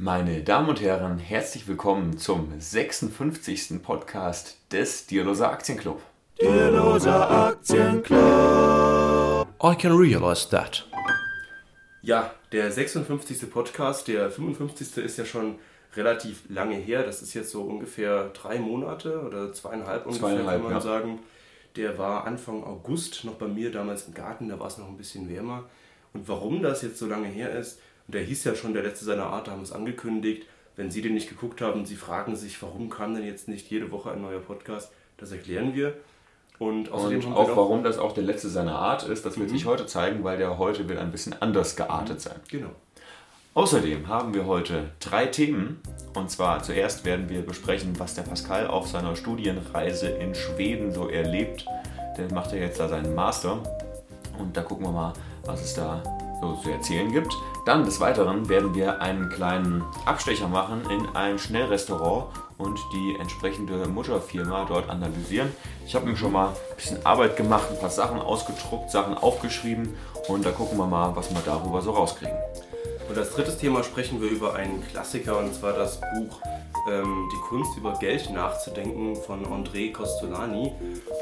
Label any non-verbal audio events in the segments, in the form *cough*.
Meine Damen und Herren, herzlich willkommen zum 56. Podcast des Dierloser Aktienclub. Dierloser Aktienclub. I can realize that. Ja, der 56. Podcast, der 55. ist ja schon relativ lange her. Das ist jetzt so ungefähr drei Monate oder zweieinhalb ungefähr, Zweieinhalb, kann man ja. sagen. Der war Anfang August noch bei mir damals im Garten, da war es noch ein bisschen wärmer. Und warum das jetzt so lange her ist, und der hieß ja schon der letzte seiner Art, da haben wir es angekündigt. Wenn Sie den nicht geguckt haben, Sie fragen sich, warum kam denn jetzt nicht jede Woche ein neuer Podcast, das erklären wir. Und außerdem Und auch warum das auch der letzte seiner Art ist, das wird sich heute zeigen, weil der heute wird ein bisschen anders geartet sein. Genau. Außerdem haben wir heute drei Themen. Und zwar zuerst werden wir besprechen, was der Pascal auf seiner Studienreise in Schweden so erlebt. Der macht ja jetzt da seinen Master. Und da gucken wir mal, was es da so zu erzählen gibt. Dann des Weiteren werden wir einen kleinen Abstecher machen in ein Schnellrestaurant und die entsprechende Mutterfirma dort analysieren. Ich habe mir schon mal ein bisschen Arbeit gemacht, ein paar Sachen ausgedruckt, Sachen aufgeschrieben und da gucken wir mal, was wir darüber so rauskriegen. Und als drittes Thema sprechen wir über einen Klassiker und zwar das Buch ähm, Die Kunst über Geld nachzudenken von André Costolani.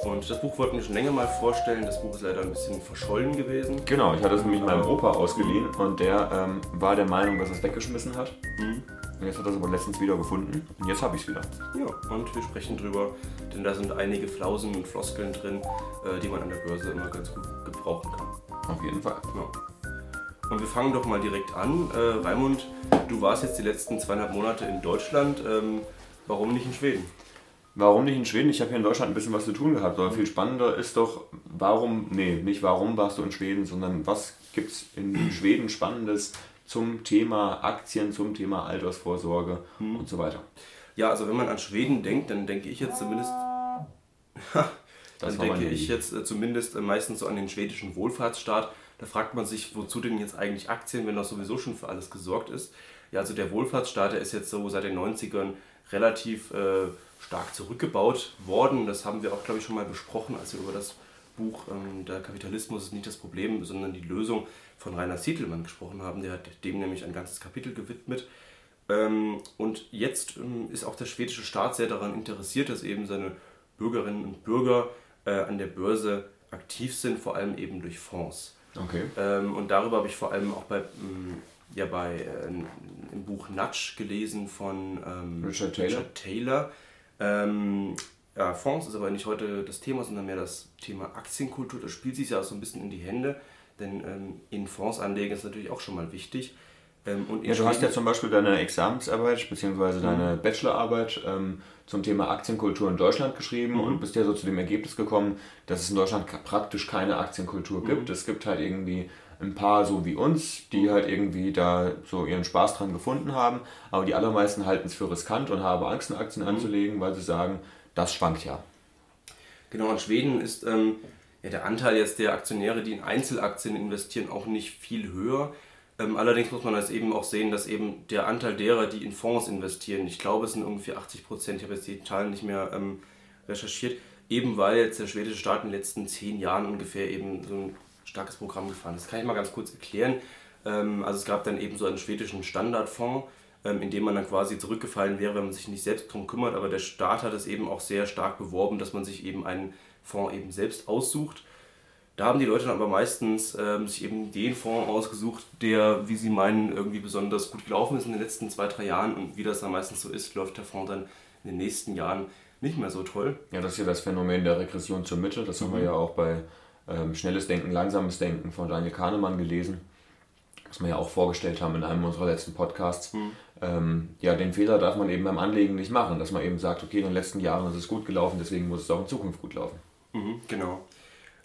Und das Buch wollten wir schon länger mal vorstellen. Das Buch ist leider ein bisschen verschollen gewesen. Genau, ich hatte es nämlich meinem Opa ausgeliehen und der ähm, war der Meinung, dass er es weggeschmissen hat. Und jetzt hat er es aber letztens wieder gefunden und jetzt habe ich es wieder. Ja, und wir sprechen drüber, denn da sind einige Flausen und Floskeln drin, äh, die man an der Börse immer ganz gut gebrauchen kann. Auf jeden Fall. Ja. Und wir fangen doch mal direkt an. Äh, Raimund, du warst jetzt die letzten zweieinhalb Monate in Deutschland. Ähm, warum nicht in Schweden? Warum nicht in Schweden? Ich habe hier in Deutschland ein bisschen was zu tun gehabt. Aber viel spannender ist doch, warum, nee, nicht warum warst du in Schweden, sondern was gibt es in Schweden Spannendes zum Thema Aktien, zum Thema Altersvorsorge und so weiter. Ja, also wenn man an Schweden denkt, dann denke ich jetzt zumindest, *laughs* dann denke ich jetzt äh, zumindest äh, meistens so an den schwedischen Wohlfahrtsstaat. Da fragt man sich, wozu denn jetzt eigentlich Aktien, wenn doch sowieso schon für alles gesorgt ist. Ja, also der Wohlfahrtsstaat, der ist jetzt so seit den 90ern relativ äh, stark zurückgebaut worden. Das haben wir auch, glaube ich, schon mal besprochen, als wir über das Buch ähm, Der Kapitalismus ist nicht das Problem, sondern die Lösung von Rainer Sietelmann gesprochen haben. Der hat dem nämlich ein ganzes Kapitel gewidmet. Ähm, und jetzt ähm, ist auch der schwedische Staat sehr daran interessiert, dass eben seine Bürgerinnen und Bürger äh, an der Börse aktiv sind, vor allem eben durch Fonds. Okay. Ähm, und darüber habe ich vor allem auch bei, ähm, ja, bei äh, im Buch Nudge gelesen von ähm, Richard Taylor. Richard Taylor. Ähm, ja, Fonds ist aber nicht heute das Thema, sondern mehr das Thema Aktienkultur. Das spielt sich ja auch so ein bisschen in die Hände, denn ähm, in Fonds anlegen ist natürlich auch schon mal wichtig. Ähm, Ja, du hast ja zum Beispiel deine Examensarbeit bzw. deine Bachelorarbeit ähm, zum Thema Aktienkultur in Deutschland geschrieben und bist ja so zu dem Ergebnis gekommen, dass es in Deutschland praktisch keine Aktienkultur gibt. Es gibt halt irgendwie ein paar so wie uns, die halt irgendwie da so ihren Spaß dran gefunden haben, aber die allermeisten halten es für riskant und haben Angst, in Aktien anzulegen, weil sie sagen, das schwankt ja. Genau, in Schweden ist ähm, ja, der Anteil jetzt der Aktionäre, die in Einzelaktien investieren, auch nicht viel höher. Ähm, allerdings muss man das eben auch sehen, dass eben der Anteil derer, die in Fonds investieren, ich glaube es sind ungefähr 80 Prozent, ich habe jetzt die Zahlen nicht mehr ähm, recherchiert, eben weil jetzt der schwedische Staat in den letzten zehn Jahren ungefähr eben so ein starkes Programm gefahren ist. Das kann ich mal ganz kurz erklären. Ähm, also es gab dann eben so einen schwedischen Standardfonds, ähm, in dem man dann quasi zurückgefallen wäre, wenn man sich nicht selbst drum kümmert. Aber der Staat hat es eben auch sehr stark beworben, dass man sich eben einen Fonds eben selbst aussucht. Da haben die Leute dann aber meistens ähm, sich eben den Fonds ausgesucht, der, wie sie meinen, irgendwie besonders gut gelaufen ist in den letzten zwei, drei Jahren. Und wie das dann meistens so ist, läuft der Fonds dann in den nächsten Jahren nicht mehr so toll. Ja, das ist ja das Phänomen der Regression zur Mitte. Das haben wir ja auch bei ähm, Schnelles Denken, Langsames Denken von Daniel Kahnemann gelesen, was wir ja auch vorgestellt haben in einem unserer letzten Podcasts. Ähm, ja, den Fehler darf man eben beim Anlegen nicht machen, dass man eben sagt, okay, in den letzten Jahren ist es gut gelaufen, deswegen muss es auch in Zukunft gut laufen. Mhm, genau.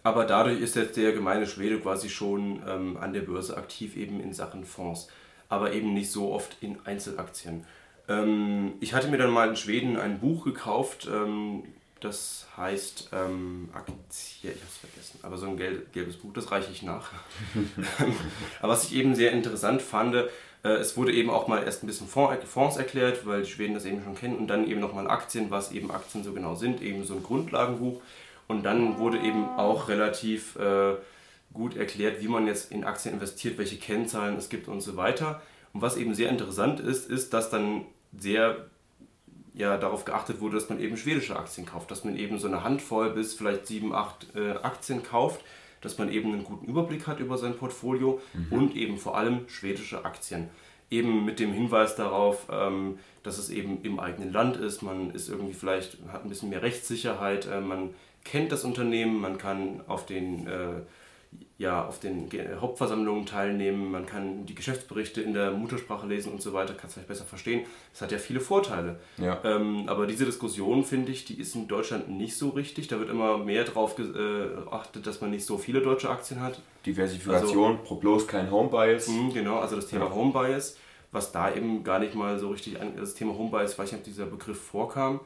Aber dadurch ist jetzt der gemeine Schwede quasi schon ähm, an der Börse aktiv, eben in Sachen Fonds, aber eben nicht so oft in Einzelaktien. Ähm, ich hatte mir dann mal in Schweden ein Buch gekauft, ähm, das heißt ähm, Aktie, ich habe es vergessen, aber so ein gel gelbes Buch, das reiche ich nach. *laughs* *laughs* aber was ich eben sehr interessant fand, äh, es wurde eben auch mal erst ein bisschen Fonds, Fonds erklärt, weil die Schweden das eben schon kennen, und dann eben nochmal Aktien, was eben Aktien so genau sind, eben so ein Grundlagenbuch. Und dann wurde eben auch relativ äh, gut erklärt, wie man jetzt in Aktien investiert, welche Kennzahlen es gibt und so weiter. Und was eben sehr interessant ist, ist, dass dann sehr ja, darauf geachtet wurde, dass man eben schwedische Aktien kauft, dass man eben so eine Handvoll bis vielleicht sieben, acht äh, Aktien kauft, dass man eben einen guten Überblick hat über sein Portfolio mhm. und eben vor allem schwedische Aktien. Eben mit dem Hinweis darauf, ähm, dass es eben im eigenen Land ist, man ist irgendwie vielleicht, hat ein bisschen mehr Rechtssicherheit, äh, man kennt das Unternehmen, man kann auf den äh, ja, auf den Hauptversammlungen teilnehmen, man kann die Geschäftsberichte in der Muttersprache lesen und so weiter, kann es vielleicht besser verstehen. Das hat ja viele Vorteile. Ja. Ähm, aber diese Diskussion, finde ich, die ist in Deutschland nicht so richtig. Da wird immer mehr darauf geachtet, dass man nicht so viele deutsche Aktien hat. Diversifikation, also, bloß kein Home-Bias. Mh, genau, also das Thema ja. Home-Bias, was da eben gar nicht mal so richtig, das Thema Home-Bias, ich weiß nicht, ob dieser Begriff vorkam.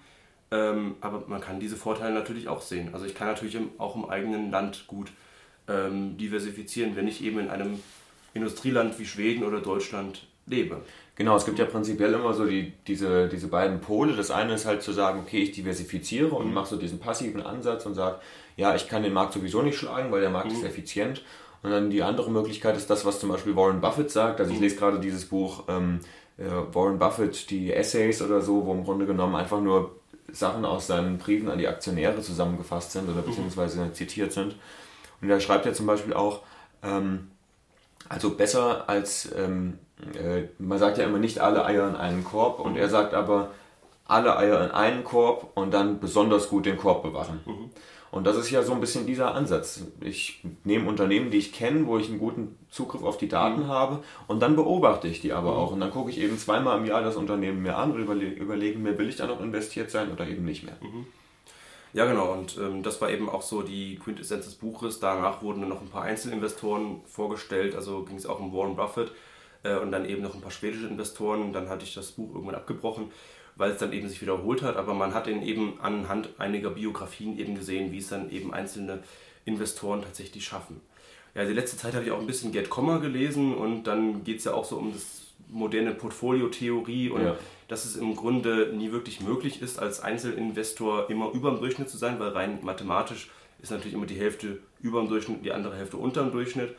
Ähm, aber man kann diese Vorteile natürlich auch sehen. Also ich kann natürlich auch im eigenen Land gut ähm, diversifizieren, wenn ich eben in einem Industrieland wie Schweden oder Deutschland lebe. Genau, es gibt ja prinzipiell immer so die, diese, diese beiden Pole. Das eine ist halt zu sagen, okay, ich diversifiziere und mhm. mache so diesen passiven Ansatz und sage, ja, ich kann den Markt sowieso nicht schlagen, weil der Markt mhm. ist effizient. Und dann die andere Möglichkeit ist das, was zum Beispiel Warren Buffett sagt. Also ich mhm. lese gerade dieses Buch ähm, äh, Warren Buffett, die Essays oder so, wo im Grunde genommen einfach nur Sachen aus seinen Briefen an die Aktionäre zusammengefasst sind oder mhm. beziehungsweise zitiert sind. Und da schreibt er zum Beispiel auch, ähm, also besser als, ähm, äh, man sagt ja immer nicht alle Eier in einen Korb und er sagt aber alle Eier in einen Korb und dann besonders gut den Korb bewachen. Mhm. Und das ist ja so ein bisschen dieser Ansatz. Ich nehme Unternehmen, die ich kenne, wo ich einen guten Zugriff auf die Daten mhm. habe und dann beobachte ich die aber mhm. auch. Und dann gucke ich eben zweimal im Jahr das Unternehmen mir an und überle überlege mir, will ich da noch investiert sein oder eben nicht mehr. Mhm. Ja, genau. Und ähm, das war eben auch so die Quintessenz des Buches. Danach wurden dann noch ein paar Einzelinvestoren vorgestellt. Also ging es auch um Warren Buffett äh, und dann eben noch ein paar schwedische Investoren. Dann hatte ich das Buch irgendwann abgebrochen, weil es dann eben sich wiederholt hat. Aber man hat ihn eben anhand einiger Biografien eben gesehen, wie es dann eben einzelne Investoren tatsächlich schaffen. Ja, die letzte Zeit habe ich auch ein bisschen Get Comma gelesen und dann geht es ja auch so um das moderne Portfoliotheorie und ja. dass es im Grunde nie wirklich möglich ist, als Einzelinvestor immer über dem Durchschnitt zu sein, weil rein mathematisch ist natürlich immer die Hälfte über dem Durchschnitt, die andere Hälfte unter dem Durchschnitt.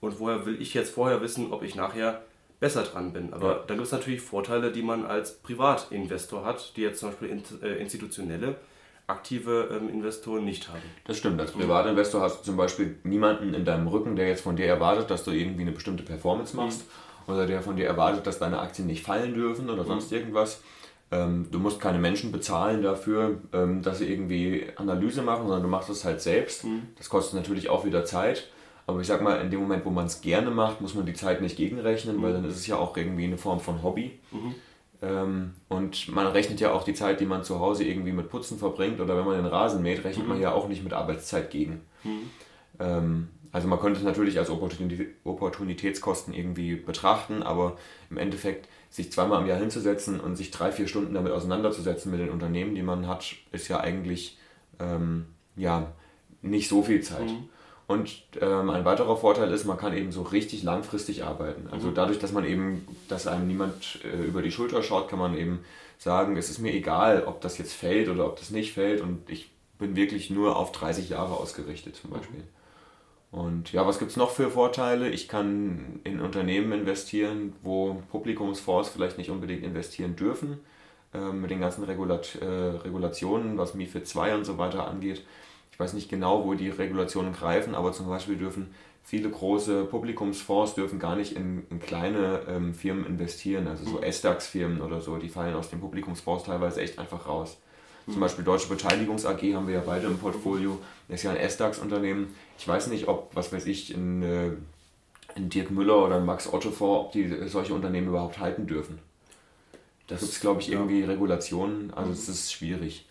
Und woher will ich jetzt vorher wissen, ob ich nachher besser dran bin? Aber ja. da gibt es natürlich Vorteile, die man als Privatinvestor hat, die jetzt zum Beispiel äh, institutionelle aktive ähm, Investoren nicht haben. Das stimmt. Als Privatinvestor hast du zum Beispiel niemanden in deinem Rücken, der jetzt von dir erwartet, dass du irgendwie eine bestimmte Performance machst. Mhm oder der von dir erwartet, dass deine Aktien nicht fallen dürfen oder sonst mhm. irgendwas. Ähm, du musst keine Menschen bezahlen dafür, ähm, dass sie irgendwie Analyse machen, sondern du machst es halt selbst. Mhm. Das kostet natürlich auch wieder Zeit. Aber ich sag mal, in dem Moment, wo man es gerne macht, muss man die Zeit nicht gegenrechnen, mhm. weil dann ist es ja auch irgendwie eine Form von Hobby. Mhm. Ähm, und man rechnet ja auch die Zeit, die man zu Hause irgendwie mit Putzen verbringt oder wenn man den Rasen mäht, rechnet man mhm. ja auch nicht mit Arbeitszeit gegen. Mhm. Ähm, also man könnte es natürlich als Opportunitätskosten irgendwie betrachten, aber im Endeffekt sich zweimal im Jahr hinzusetzen und sich drei, vier Stunden damit auseinanderzusetzen mit den Unternehmen, die man hat, ist ja eigentlich ähm, ja, nicht so viel Zeit. Mhm. Und ähm, ein weiterer Vorteil ist, man kann eben so richtig langfristig arbeiten. Also mhm. dadurch, dass man eben, dass einem niemand äh, über die Schulter schaut, kann man eben sagen, es ist mir egal, ob das jetzt fällt oder ob das nicht fällt und ich bin wirklich nur auf 30 Jahre ausgerichtet zum Beispiel. Und ja, was gibt es noch für Vorteile? Ich kann in Unternehmen investieren, wo Publikumsfonds vielleicht nicht unbedingt investieren dürfen, äh, mit den ganzen Regulat äh, Regulationen, was MIFID 2 und so weiter angeht. Ich weiß nicht genau, wo die Regulationen greifen, aber zum Beispiel dürfen viele große Publikumsfonds dürfen gar nicht in, in kleine ähm, Firmen investieren, also so mhm. SDAX-Firmen oder so, die fallen aus den Publikumsfonds teilweise echt einfach raus. Zum mhm. Beispiel Deutsche Beteiligungs AG haben wir ja beide im Portfolio. Das ist ja ein SDAX-Unternehmen. Ich weiß nicht, ob, was weiß ich, in, äh, in Dirk Müller oder in Max Otto vor, ob die solche Unternehmen überhaupt halten dürfen. Da gibt es, glaube ich, irgendwie Regulationen. Also es ist schwierig.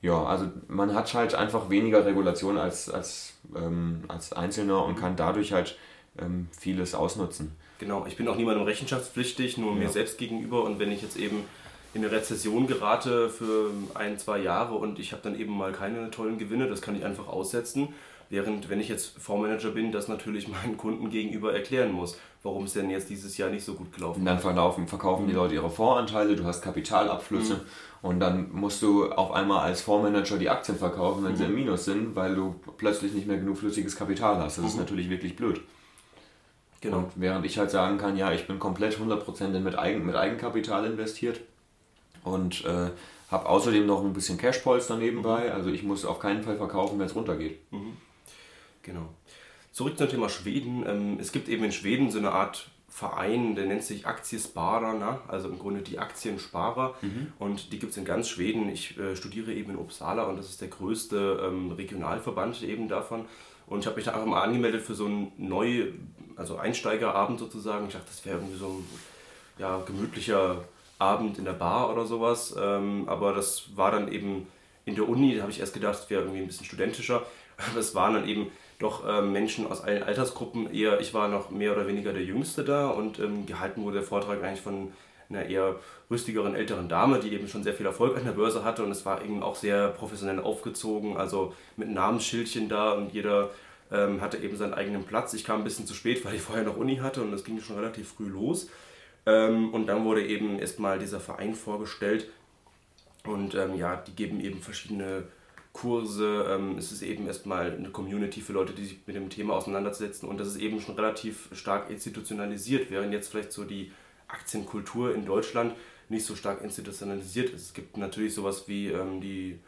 Ja, also man hat halt einfach weniger Regulationen als, als, ähm, als Einzelner und kann dadurch halt ähm, vieles ausnutzen. Genau, ich bin auch niemandem rechenschaftspflichtig, nur ja. mir selbst gegenüber. Und wenn ich jetzt eben in eine Rezession gerate für ein, zwei Jahre und ich habe dann eben mal keine tollen Gewinne, das kann ich einfach aussetzen. Während, wenn ich jetzt Fondsmanager bin, das natürlich *laughs* meinen Kunden gegenüber erklären muss, warum es denn jetzt dieses Jahr nicht so gut gelaufen ist. Und dann verkaufen, verkaufen die Leute ihre Fondsanteile, du hast Kapitalabflüsse mhm. und dann musst du auf einmal als Fondsmanager die Aktien verkaufen, wenn mhm. sie im Minus sind, weil du plötzlich nicht mehr genug flüssiges Kapital hast. Das mhm. ist natürlich wirklich blöd. Genau. Und während ich halt sagen kann, ja, ich bin komplett 100% mit, Eigen, mit Eigenkapital investiert und äh, habe außerdem noch ein bisschen Cashpolster nebenbei, mhm. also ich muss auf keinen Fall verkaufen, wenn es runtergeht. Mhm. Genau. Zurück zum Thema Schweden. Ähm, es gibt eben in Schweden so eine Art Verein, der nennt sich Aktiesparer, ne? also im Grunde die Aktiensparer. Mhm. Und die gibt es in ganz Schweden. Ich äh, studiere eben in Uppsala und das ist der größte ähm, Regionalverband eben davon. Und ich habe mich da einfach mal angemeldet für so einen neu, also Einsteigerabend sozusagen. Ich dachte, das wäre irgendwie so ein ja, gemütlicher Abend in der Bar oder sowas. Ähm, aber das war dann eben in der Uni, da habe ich erst gedacht, es wäre irgendwie ein bisschen studentischer. *laughs* Aber es waren dann eben doch ähm, Menschen aus allen Altersgruppen. Eher, ich war noch mehr oder weniger der Jüngste da und ähm, gehalten wurde der Vortrag eigentlich von einer eher rüstigeren älteren Dame, die eben schon sehr viel Erfolg an der Börse hatte und es war eben auch sehr professionell aufgezogen, also mit Namensschildchen da und jeder ähm, hatte eben seinen eigenen Platz. Ich kam ein bisschen zu spät, *laughs* weil ich vorher noch Uni hatte und das ging schon relativ früh los. Ähm, und dann wurde eben erstmal dieser Verein vorgestellt und ähm, ja, die geben eben verschiedene Kurse. Ähm, es ist eben erstmal eine Community für Leute, die sich mit dem Thema auseinandersetzen und das ist eben schon relativ stark institutionalisiert, während jetzt vielleicht so die Aktienkultur in Deutschland nicht so stark institutionalisiert ist. Es gibt natürlich sowas wie ähm, die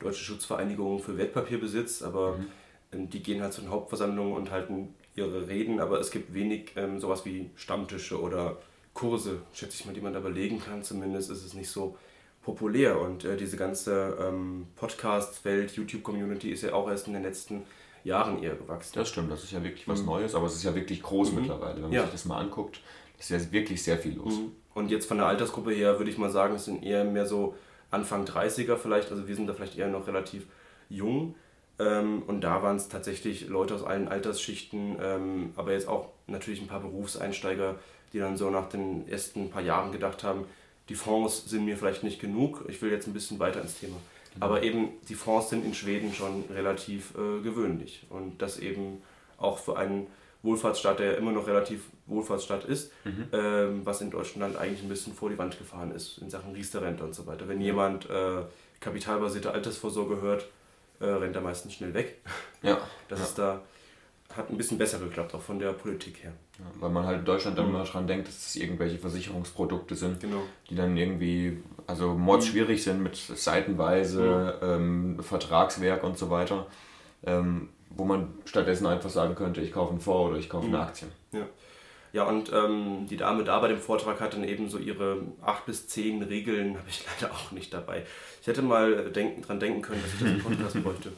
Deutsche Schutzvereinigung für Wertpapierbesitz, aber mhm. ähm, die gehen halt zu den Hauptversammlungen und halten ihre Reden, aber es gibt wenig ähm, sowas wie Stammtische oder Kurse, schätze ich mal, die man da belegen kann. Zumindest ist es nicht so populär und äh, diese ganze ähm, Podcast-Welt, YouTube-Community ist ja auch erst in den letzten Jahren eher gewachsen. Das stimmt, das ist ja wirklich was mhm. Neues, aber es ist ja wirklich groß mhm. mittlerweile. Wenn man ja. sich das mal anguckt, ist ja wirklich sehr viel los. Mhm. Und jetzt von der Altersgruppe her würde ich mal sagen, es sind eher mehr so Anfang 30er vielleicht, also wir sind da vielleicht eher noch relativ jung. Ähm, und da waren es tatsächlich Leute aus allen Altersschichten, ähm, aber jetzt auch natürlich ein paar Berufseinsteiger, die dann so nach den ersten paar Jahren gedacht haben, die Fonds sind mir vielleicht nicht genug, ich will jetzt ein bisschen weiter ins Thema. Genau. Aber eben die Fonds sind in Schweden schon relativ äh, gewöhnlich und das eben auch für einen Wohlfahrtsstaat, der ja immer noch relativ Wohlfahrtsstaat ist, mhm. ähm, was in Deutschland eigentlich ein bisschen vor die Wand gefahren ist in Sachen Riester-Rente und so weiter. Wenn ja. jemand äh, kapitalbasierte Altersvorsorge hört, äh, rennt er meistens schnell weg. Ja. Das ja. ist da hat ein bisschen besser geklappt, auch von der Politik her. Ja, weil man halt in Deutschland dann mhm. immer dran denkt, dass es irgendwelche Versicherungsprodukte sind, genau. die dann irgendwie, also mordsschwierig sind mit seitenweise mhm. ähm, Vertragswerk und so weiter, ähm, wo man stattdessen einfach sagen könnte, ich kaufe einen Fonds oder ich kaufe mhm. eine Aktie. Ja. Ja, und ähm, die Dame da bei dem Vortrag hat dann eben so ihre acht bis zehn Regeln, *laughs* habe ich leider auch nicht dabei. Ich hätte mal denken, dran denken können, dass ich das im Podcast *laughs* bräuchte.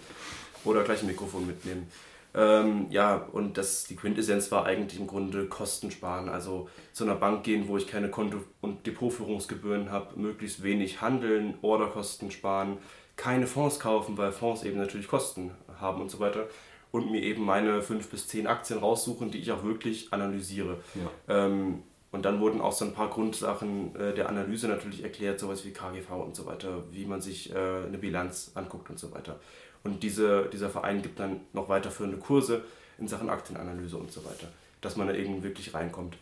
Oder gleich ein Mikrofon mitnehmen. Ähm, ja, und das, die Quintessenz war eigentlich im Grunde Kosten sparen. Also zu einer Bank gehen, wo ich keine Konto- und Depotführungsgebühren habe, möglichst wenig handeln, Orderkosten sparen, keine Fonds kaufen, weil Fonds eben natürlich Kosten haben und so weiter. Und mir eben meine fünf bis zehn Aktien raussuchen, die ich auch wirklich analysiere. Ja. Ähm, und dann wurden auch so ein paar Grundsachen äh, der Analyse natürlich erklärt, sowas wie KGV und so weiter, wie man sich äh, eine Bilanz anguckt und so weiter. Und diese, dieser Verein gibt dann noch weiterführende Kurse in Sachen Aktienanalyse und so weiter, dass man da eben wirklich reinkommt.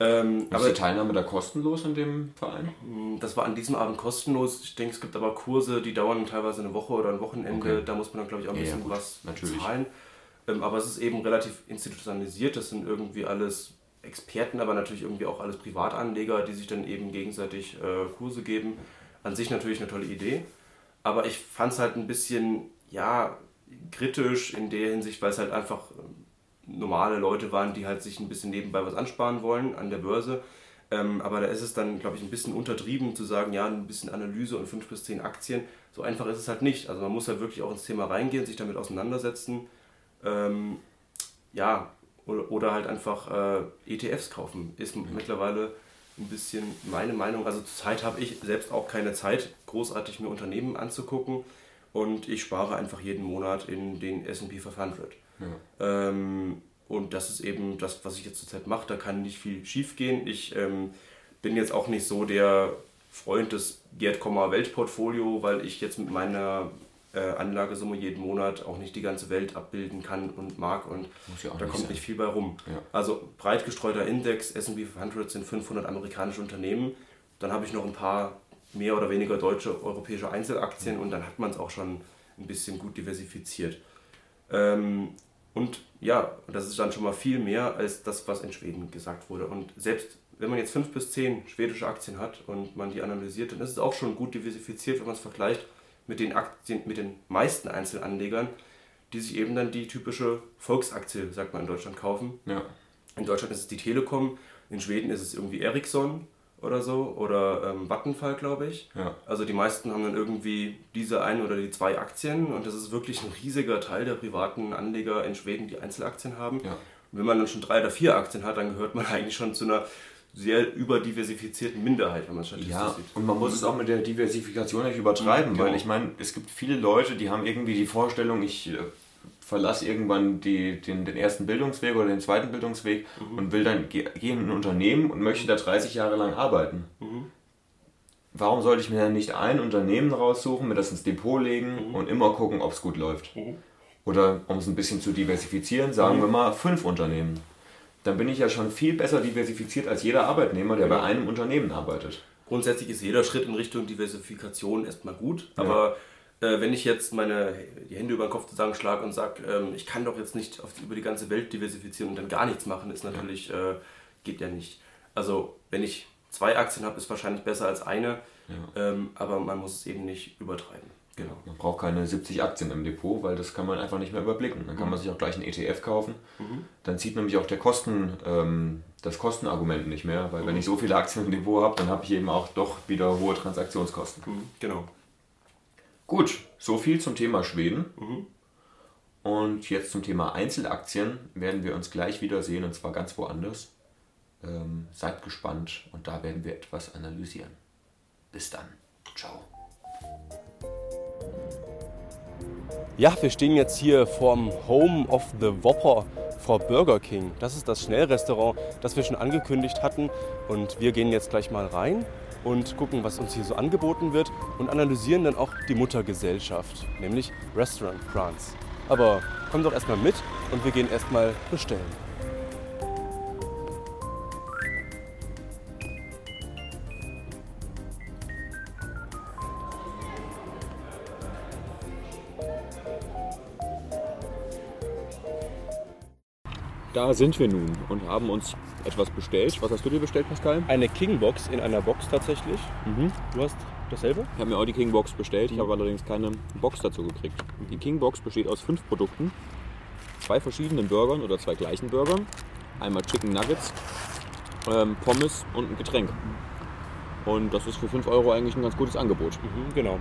Ähm, ist aber, die Teilnahme da kostenlos in dem Verein? Hm, das war an diesem Abend kostenlos. Ich denke, es gibt aber Kurse, die dauern teilweise eine Woche oder ein Wochenende. Okay. Da muss man dann, glaube ich, auch ein bisschen ja, was Natürlich. zahlen. Ähm, aber es ist eben relativ institutionalisiert. Das sind irgendwie alles Experten, aber natürlich irgendwie auch alles Privatanleger, die sich dann eben gegenseitig äh, Kurse geben. An sich natürlich eine tolle Idee. Aber ich fand es halt ein bisschen ja, kritisch in der Hinsicht, weil es halt einfach ähm, normale Leute waren, die halt sich ein bisschen nebenbei was ansparen wollen an der Börse. Ähm, aber da ist es dann, glaube ich, ein bisschen untertrieben zu sagen, ja, ein bisschen Analyse und fünf bis zehn Aktien. So einfach ist es halt nicht. Also man muss halt wirklich auch ins Thema reingehen, sich damit auseinandersetzen. Ähm, ja, oder, oder, halt einfach äh, ETFs kaufen. Ist mhm. mittlerweile ein bisschen meine Meinung. Also zurzeit habe ich selbst auch keine Zeit, großartig mir Unternehmen anzugucken und ich spare einfach jeden Monat in den S&P 500. Ja. Ähm, und das ist eben das, was ich jetzt zurzeit mache. Da kann nicht viel schief gehen. Ich ähm, bin jetzt auch nicht so der Freund des Gerd, Weltportfolio, weil ich jetzt mit meiner äh, Anlagesumme jeden Monat auch nicht die ganze Welt abbilden kann und mag und ja da kommt sein. nicht viel bei rum. Ja. Also breit gestreuter Index, S&P 500 sind 500 amerikanische Unternehmen. Dann habe ich noch ein paar mehr oder weniger deutsche, europäische Einzelaktien und dann hat man es auch schon ein bisschen gut diversifiziert. Ähm, Und ja, das ist dann schon mal viel mehr als das, was in Schweden gesagt wurde. Und selbst wenn man jetzt fünf bis zehn schwedische Aktien hat und man die analysiert, dann ist es auch schon gut diversifiziert, wenn man es vergleicht mit den Aktien, mit den meisten Einzelanlegern, die sich eben dann die typische Volksaktie, sagt man in Deutschland, kaufen. Ja. In Deutschland ist es die Telekom, in Schweden ist es irgendwie Ericsson oder so oder ähm, Vattenfall, glaube ich. Ja. Also die meisten haben dann irgendwie diese ein oder die zwei Aktien und das ist wirklich ein riesiger Teil der privaten Anleger in Schweden, die Einzelaktien haben. Ja. Und wenn man dann schon drei oder vier Aktien hat, dann gehört man *laughs* eigentlich schon zu einer sehr überdiversifizierten Minderheit, wenn man statistisch Ja, sieht. und man muss es auch mit der Diversifikation nicht übertreiben, Mhm, weil genau. ich meine, es gibt viele Leute, die haben irgendwie die Vorstellung, ich verlasse irgendwann die, den, den ersten Bildungsweg oder den zweiten Bildungsweg Mhm. und will dann ge- gehe in ein Unternehmen und möchte da 30 Jahre lang arbeiten. Mhm. Warum sollte ich mir dann nicht ein Unternehmen raussuchen, mir das ins Depot legen Mhm. und immer gucken, ob es gut läuft? Oder um es ein bisschen zu diversifizieren, sagen Mhm. wir mal fünf Unternehmen. Dann bin ich ja schon viel besser diversifiziert als jeder Arbeitnehmer, der bei einem Unternehmen arbeitet. Grundsätzlich ist jeder Schritt in Richtung Diversifikation erstmal gut, aber äh, wenn ich jetzt meine die Hände über den Kopf zusammenschlage und sage, ähm, ich kann doch jetzt nicht auf, über die ganze Welt diversifizieren und dann gar nichts machen, ist natürlich, äh, geht ja nicht. Also wenn ich zwei Aktien habe, ist wahrscheinlich besser als eine, ähm, aber man muss es eben nicht übertreiben. Genau. Man braucht keine 70 Aktien im Depot, weil das kann man einfach nicht mehr überblicken. Dann kann man sich auch gleich einen ETF kaufen. Dann zieht nämlich auch der Kosten, ähm, das Kostenargument nicht mehr, weil wenn ich so viele Aktien im Depot habe, dann habe ich eben auch doch wieder hohe Transaktionskosten. Mhm, Genau. Gut, so viel zum Thema Schweden. Und jetzt zum Thema Einzelaktien werden wir uns gleich wiedersehen und zwar ganz woanders. Ähm, seid gespannt und da werden wir etwas analysieren. Bis dann. Ciao. Ja, wir stehen jetzt hier vorm Home of the Whopper vor Burger King. Das ist das Schnellrestaurant, das wir schon angekündigt hatten. Und wir gehen jetzt gleich mal rein und gucken, was uns hier so angeboten wird und analysieren dann auch die Muttergesellschaft, nämlich Restaurant France. Aber komm doch erstmal mit und wir gehen erstmal bestellen. Da sind wir nun und haben uns etwas bestellt. Was hast du dir bestellt, Pascal? Eine King-Box in einer Box tatsächlich. Du hast dasselbe? Ich habe mir auch die King Box bestellt. Ich habe allerdings keine Box dazu gekriegt. Die King Box besteht aus fünf Produkten, zwei verschiedenen Burgern oder zwei gleichen Burgern, einmal Chicken Nuggets, ähm, Pommes und ein Getränk. Und das ist für 5 Euro eigentlich ein ganz gutes Angebot. Mhm, genau.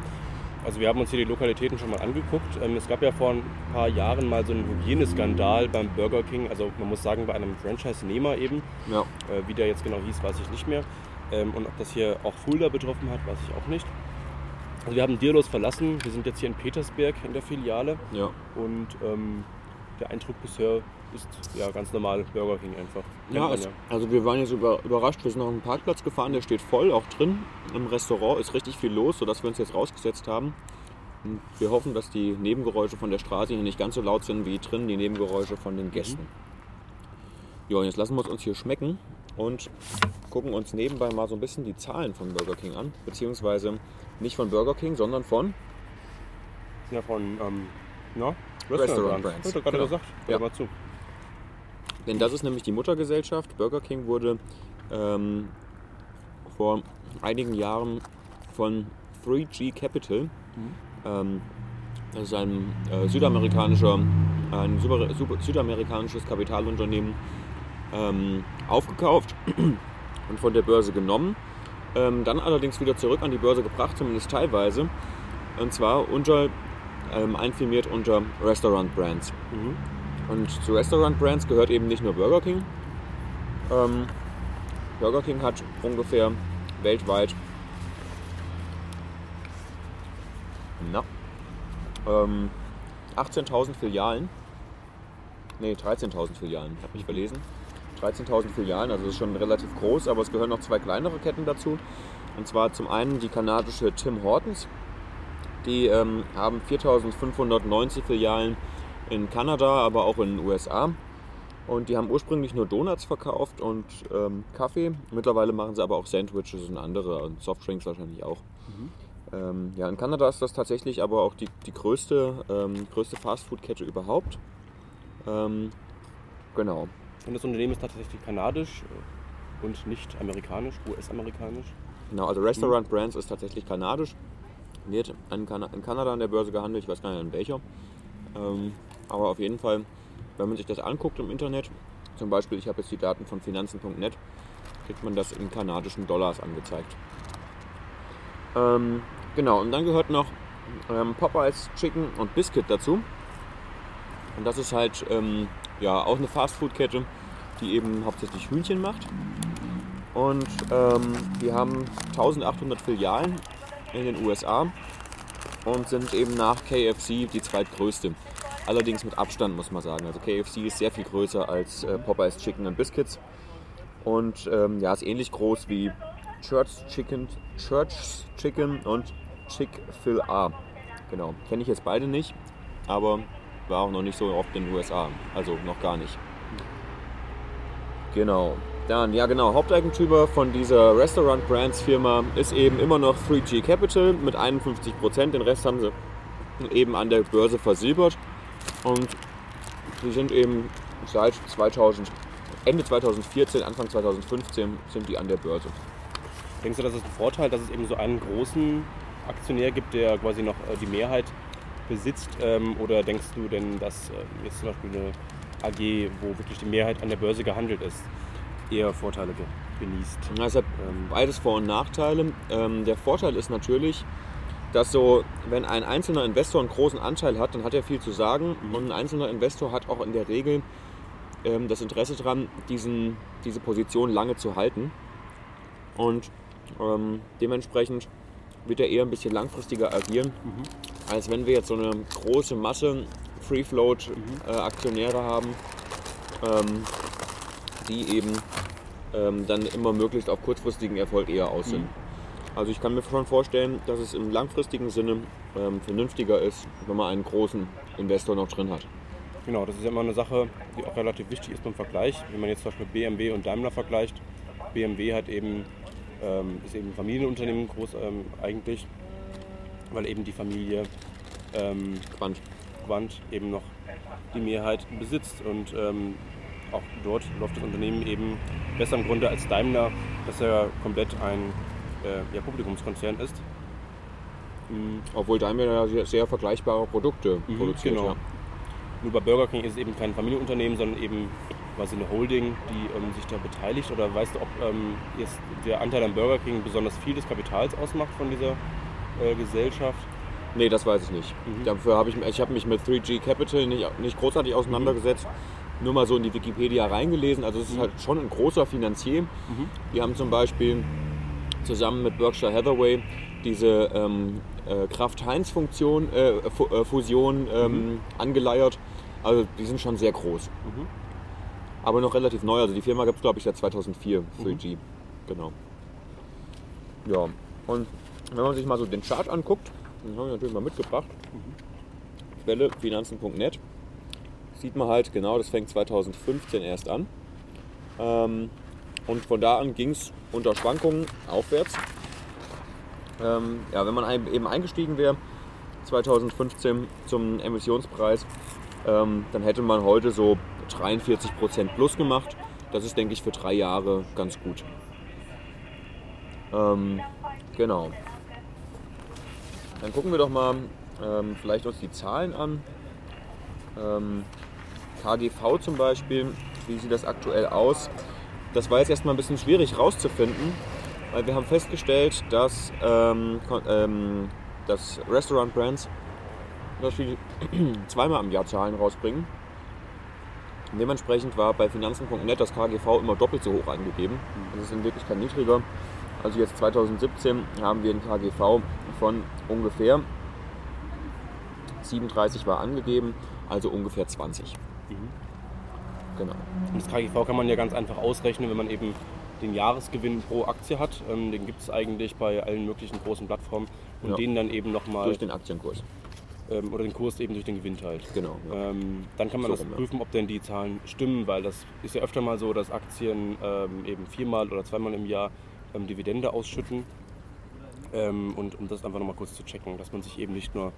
Also wir haben uns hier die Lokalitäten schon mal angeguckt. Ähm, Es gab ja vor ein paar Jahren mal so einen Hygieneskandal beim Burger King. Also man muss sagen, bei einem Franchise-Nehmer eben. Ja. Äh, Wie der jetzt genau hieß, weiß ich nicht mehr. Ähm, Und ob das hier auch Fulda betroffen hat, weiß ich auch nicht. Also wir haben Dirlos verlassen. Wir sind jetzt hier in Petersberg in der Filiale. Ja. Und ähm, der Eindruck bisher ist ja ganz normal Burger King einfach. Ja, es, also wir waren jetzt über, überrascht. Wir sind auf einen Parkplatz gefahren, der steht voll, auch drin. Im Restaurant ist richtig viel los, sodass wir uns jetzt rausgesetzt haben. Und wir hoffen, dass die Nebengeräusche von der Straße hier nicht ganz so laut sind wie drin die Nebengeräusche von den Gästen. Ja, und jetzt lassen wir es uns hier schmecken und gucken uns nebenbei mal so ein bisschen die Zahlen von Burger King an. Beziehungsweise nicht von Burger King, sondern von Ja, von ähm, na, Restaurant Brands. Brands. Hat er gerade Genau. gesagt. Ja. Mal zu. Denn das ist nämlich die Muttergesellschaft. Burger King wurde ähm, vor einigen Jahren von 3G Capital, ähm, das ist ein äh, südamerikanischer, ein super, super, südamerikanisches Kapitalunternehmen, ähm, aufgekauft *clears throat* und von der Börse genommen. Ähm, dann allerdings wieder zurück an die Börse gebracht, zumindest teilweise. Und zwar unter, ähm, einfirmiert unter Restaurant Brands. Und zu Restaurant Brands gehört eben nicht nur Burger King. Ähm, Burger King hat ungefähr weltweit na, ähm, 18.000 Filialen. Ne, 13.000 Filialen, ich habe mich verlesen. 13.000 Filialen, also das ist schon relativ groß, aber es gehören noch zwei kleinere Ketten dazu. Und zwar zum einen die kanadische Tim Hortons. Die ähm, haben 4.590 Filialen in Kanada, aber auch in den USA. Und die haben ursprünglich nur Donuts verkauft und ähm, Kaffee. Mittlerweile machen sie aber auch Sandwiches und andere und Softdrinks wahrscheinlich auch. Ähm, ja, in Kanada ist das tatsächlich aber auch die, die größte, ähm, größte Fastfood-Kette überhaupt. Ähm, genau. Und das Unternehmen ist tatsächlich kanadisch und nicht amerikanisch, US-amerikanisch. Genau, also Restaurant Brands ist tatsächlich kanadisch. Wird in, Kana in Kanada an der Börse gehandelt, ich weiß gar nicht an welcher. Ähm, aber auf jeden Fall, wenn man sich das anguckt im Internet, zum Beispiel, ich habe jetzt die Daten von finanzen.net, kriegt man das in kanadischen Dollars angezeigt. Ähm, genau, und dann gehört noch ähm, Popeyes Chicken und Biscuit dazu. Und das ist halt ähm, ja, auch eine Fastfood-Kette, die eben hauptsächlich Hühnchen macht. Und ähm, die haben 1800 Filialen in den USA und sind eben nach KFC die zweitgrößte. Allerdings mit Abstand muss man sagen. Also KFC ist sehr viel größer als äh, Popeyes Chicken and Biscuits. Und ähm, ja, ist ähnlich groß wie Church Chicken, Church Chicken und Chick-fil-A. Genau. Kenne ich jetzt beide nicht, aber war auch noch nicht so oft in den USA. Also noch gar nicht. Genau. Dann, ja genau, Haupteigentümer von dieser Restaurant Brands Firma ist eben immer noch 3G Capital mit 51 Prozent. Den Rest haben sie eben an der Börse versilbert. Und sie sind eben seit 2000, Ende 2014, Anfang 2015 sind die an der Börse. Denkst du, das ist ein Vorteil, dass es eben so einen großen Aktionär gibt, der quasi noch äh, die Mehrheit besitzt? Ähm, oder denkst du denn, dass äh, jetzt zum Beispiel eine AG, wo wirklich die Mehrheit an der Börse gehandelt ist, eher Vorteile genießt? Hat ähm, beides Vor- und Nachteile. Ähm, der Vorteil ist natürlich, dass so, wenn ein einzelner Investor einen großen Anteil hat, dann hat er viel zu sagen mhm. und ein einzelner Investor hat auch in der Regel ähm, das Interesse daran, diesen, diese Position lange zu halten. Und ähm, dementsprechend wird er eher ein bisschen langfristiger agieren, mhm. als wenn wir jetzt so eine große Masse Free Float mhm. äh, Aktionäre haben, ähm, die eben ähm, dann immer möglichst auf kurzfristigen Erfolg eher aus sind. Mhm. Also ich kann mir schon vorstellen, dass es im langfristigen Sinne ähm, vernünftiger ist, wenn man einen großen Investor noch drin hat. Genau, das ist ja immer eine Sache, die auch relativ wichtig ist beim Vergleich. Wenn man jetzt zum Beispiel BMW und Daimler vergleicht, BMW hat eben, ähm, ist eben ein Familienunternehmen groß ähm, eigentlich, weil eben die Familie ähm, Quant. Quant eben noch die Mehrheit besitzt und ähm, auch dort läuft das Unternehmen eben besser im Grunde als Daimler, das ja komplett ein äh, ja, Publikumskonzern ist. Mhm. Obwohl Daimler ja sehr, sehr vergleichbare Produkte mhm, produziert. Genau. Ja. Nur bei Burger King ist es eben kein Familienunternehmen, sondern eben quasi eine Holding, die ähm, sich da beteiligt. Oder weißt du, ob ähm, jetzt der Anteil an Burger King besonders viel des Kapitals ausmacht von dieser äh, Gesellschaft? Nee, das weiß ich nicht. Mhm. Dafür habe ich, ich habe mich mit 3G Capital nicht, nicht großartig auseinandergesetzt. Mhm. Nur mal so in die Wikipedia reingelesen. Also es ist mhm. halt schon ein großer Finanzier. Mhm. Die haben zum Beispiel zusammen mit Berkshire Hathaway diese ähm, äh, Kraft-Heinz-Fusion äh, äh, Fusion ähm, mhm. angeleiert. Also die sind schon sehr groß. Mhm. Aber noch relativ neu. Also die Firma gibt es glaube ich seit 2004, 3G. Mhm. Genau. Ja, und wenn man sich mal so den Chart anguckt, den habe ich natürlich mal mitgebracht. Mhm. Quelle finanzen.net. Sieht man halt genau, das fängt 2015 erst an. Ähm, und von da an ging es unter Schwankungen aufwärts. Ähm, ja, wenn man eben eingestiegen wäre 2015 zum Emissionspreis, ähm, dann hätte man heute so 43% plus gemacht. Das ist, denke ich, für drei Jahre ganz gut. Ähm, genau. Dann gucken wir doch mal ähm, vielleicht uns die Zahlen an. KGV zum Beispiel, wie sieht das aktuell aus? Das war jetzt erstmal ein bisschen schwierig rauszufinden, weil wir haben festgestellt, dass, ähm, ähm, dass Restaurant Brands *clears throat* zweimal im Jahr Zahlen rausbringen. Dementsprechend war bei Finanzen.net das KGV immer doppelt so hoch angegeben. Das ist in Wirklichkeit niedriger. Also jetzt 2017 haben wir ein KGV von ungefähr 37 war angegeben, also ungefähr 20. Mhm. Genau. Und das KGV kann man ja ganz einfach ausrechnen, wenn man eben den Jahresgewinn pro Aktie hat. Ähm, den gibt es eigentlich bei allen möglichen großen Plattformen und ja. den dann eben nochmal. Durch den Aktienkurs. Ähm, oder den Kurs eben durch den Gewinn teilt. Genau. Ja. Ähm, dann kann man so das rum, prüfen, ob denn die Zahlen stimmen, weil das ist ja öfter mal so, dass Aktien ähm, eben viermal oder zweimal im Jahr ähm, Dividende ausschütten. Ähm, und um das einfach nochmal kurz zu checken, dass man sich eben nicht nur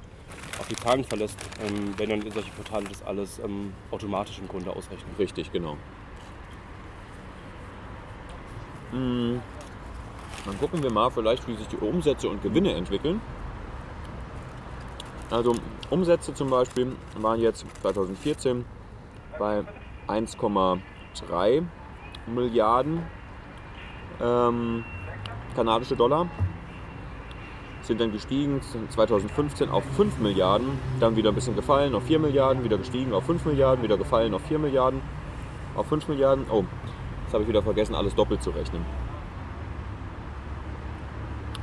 auf die Zahlen verlässt, ähm, wenn dann solche Portale das alles ähm, automatisch im Grunde ausrechnen. Richtig, genau. Hm, Dann gucken wir mal vielleicht, wie sich die Umsätze und Gewinne entwickeln. Also Umsätze zum Beispiel waren jetzt 2014 bei 1,3 Milliarden ähm, kanadische Dollar. Sind dann gestiegen 2015 auf 5 Milliarden, dann wieder ein bisschen gefallen auf 4 Milliarden, wieder gestiegen auf 5 Milliarden, wieder gefallen auf 4 Milliarden, auf 5 Milliarden. Oh, jetzt habe ich wieder vergessen, alles doppelt zu rechnen.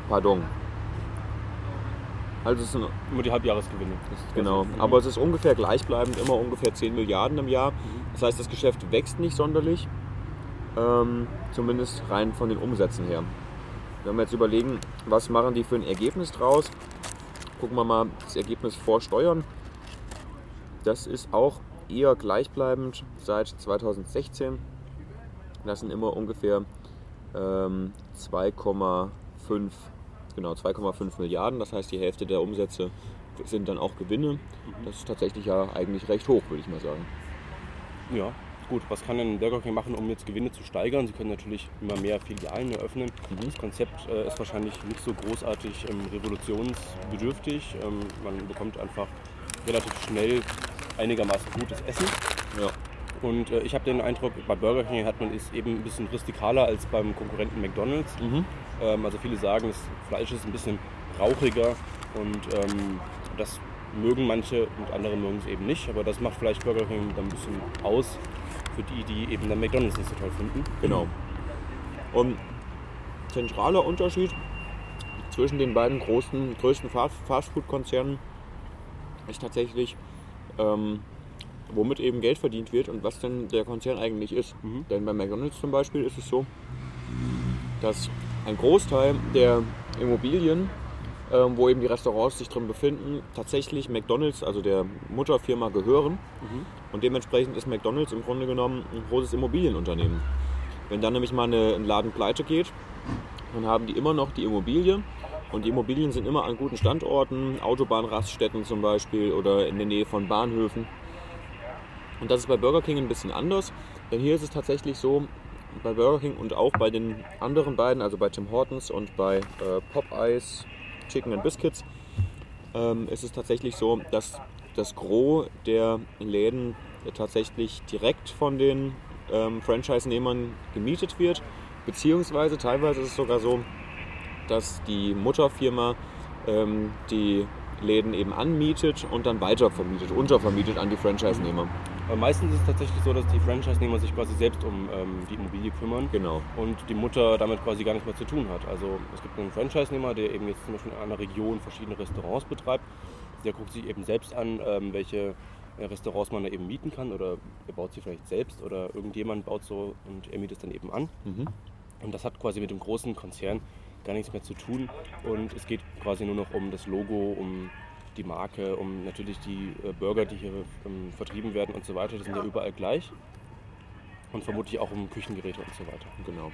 Pardon. Also es sind Immer die Halbjahresgewinne. Das ist Genau, aber es ist ungefähr gleichbleibend, immer ungefähr 10 Milliarden im Jahr. Das heißt, das Geschäft wächst nicht sonderlich, ähm, zumindest rein von den Umsätzen her. Wenn wir jetzt überlegen, was machen die für ein Ergebnis draus, gucken wir mal das Ergebnis vor Steuern. Das ist auch eher gleichbleibend seit 2016. Das sind immer ungefähr ähm, 2,5 genau 2,5 Milliarden. Das heißt, die Hälfte der Umsätze sind dann auch Gewinne. Das ist tatsächlich ja eigentlich recht hoch, würde ich mal sagen. Ja, gut. Was kann denn Burger King machen, um jetzt Gewinne zu steigern? Sie können natürlich immer mehr Filialen eröffnen. Das Konzept äh, ist wahrscheinlich nicht so großartig ähm, revolutionsbedürftig. Ähm, man bekommt einfach relativ schnell einigermaßen gutes Essen. Ja. Und äh, ich habe den Eindruck, bei Burger King hat man ist eben ein bisschen rustikaler als beim Konkurrenten McDonald's. Ähm, also viele sagen, das Fleisch ist ein bisschen rauchiger und ähm, das mögen manche und andere mögen es eben nicht. Aber das macht vielleicht Burger King dann ein bisschen aus für die, die eben dann McDonald's nicht so toll finden. Genau. Und zentraler Unterschied zwischen den beiden großen, größten Fast- Fastfood-Konzernen ist tatsächlich, ähm, womit eben Geld verdient wird und was denn der Konzern eigentlich ist. Denn bei McDonald's zum Beispiel ist es so, dass ein Großteil der Immobilien, ähm, wo eben die Restaurants sich drin befinden, tatsächlich McDonald's, also der Mutterfirma, gehören. Und dementsprechend ist McDonald's im Grunde genommen ein großes Immobilienunternehmen. Wenn dann nämlich mal eine, ein Laden pleite geht, dann haben die immer noch die Immobilie. Und die Immobilien sind immer an guten Standorten, Autobahnraststätten zum Beispiel oder in der Nähe von Bahnhöfen. Und das ist bei Burger King ein bisschen anders, denn hier ist es tatsächlich so, bei Burger King und auch bei den anderen beiden, also bei Tim Hortons und bei äh, Popeyes Chicken and Biscuits, ähm, ist es tatsächlich so, dass das Gros der Läden tatsächlich direkt von den ähm, Franchise-Nehmern gemietet wird. Beziehungsweise teilweise ist es sogar so, dass die Mutterfirma ähm, die Läden eben anmietet und dann weitervermietet, untervermietet an die Franchise-Nehmer. Aber meistens ist es tatsächlich so, dass die Franchise-Nehmer sich quasi selbst um ähm, die Immobilie kümmern. Genau. und die Mutter damit quasi gar nichts mehr zu tun hat. Also es gibt einen Franchise-Nehmer, der eben jetzt zum Beispiel in einer Region verschiedene Restaurants betreibt. Der guckt sich eben selbst an, ähm, welche äh, Restaurants man da eben mieten kann oder er baut sie vielleicht selbst oder irgendjemand baut so und er mietet es dann eben an. Und das hat quasi mit dem großen Konzern gar nichts mehr zu tun und es geht quasi nur noch um das Logo, um die Marke, um natürlich die äh, Burger, die hier ähm, vertrieben werden und so weiter. Die sind ja überall gleich und vermutlich auch um Küchengeräte und so weiter. Genau.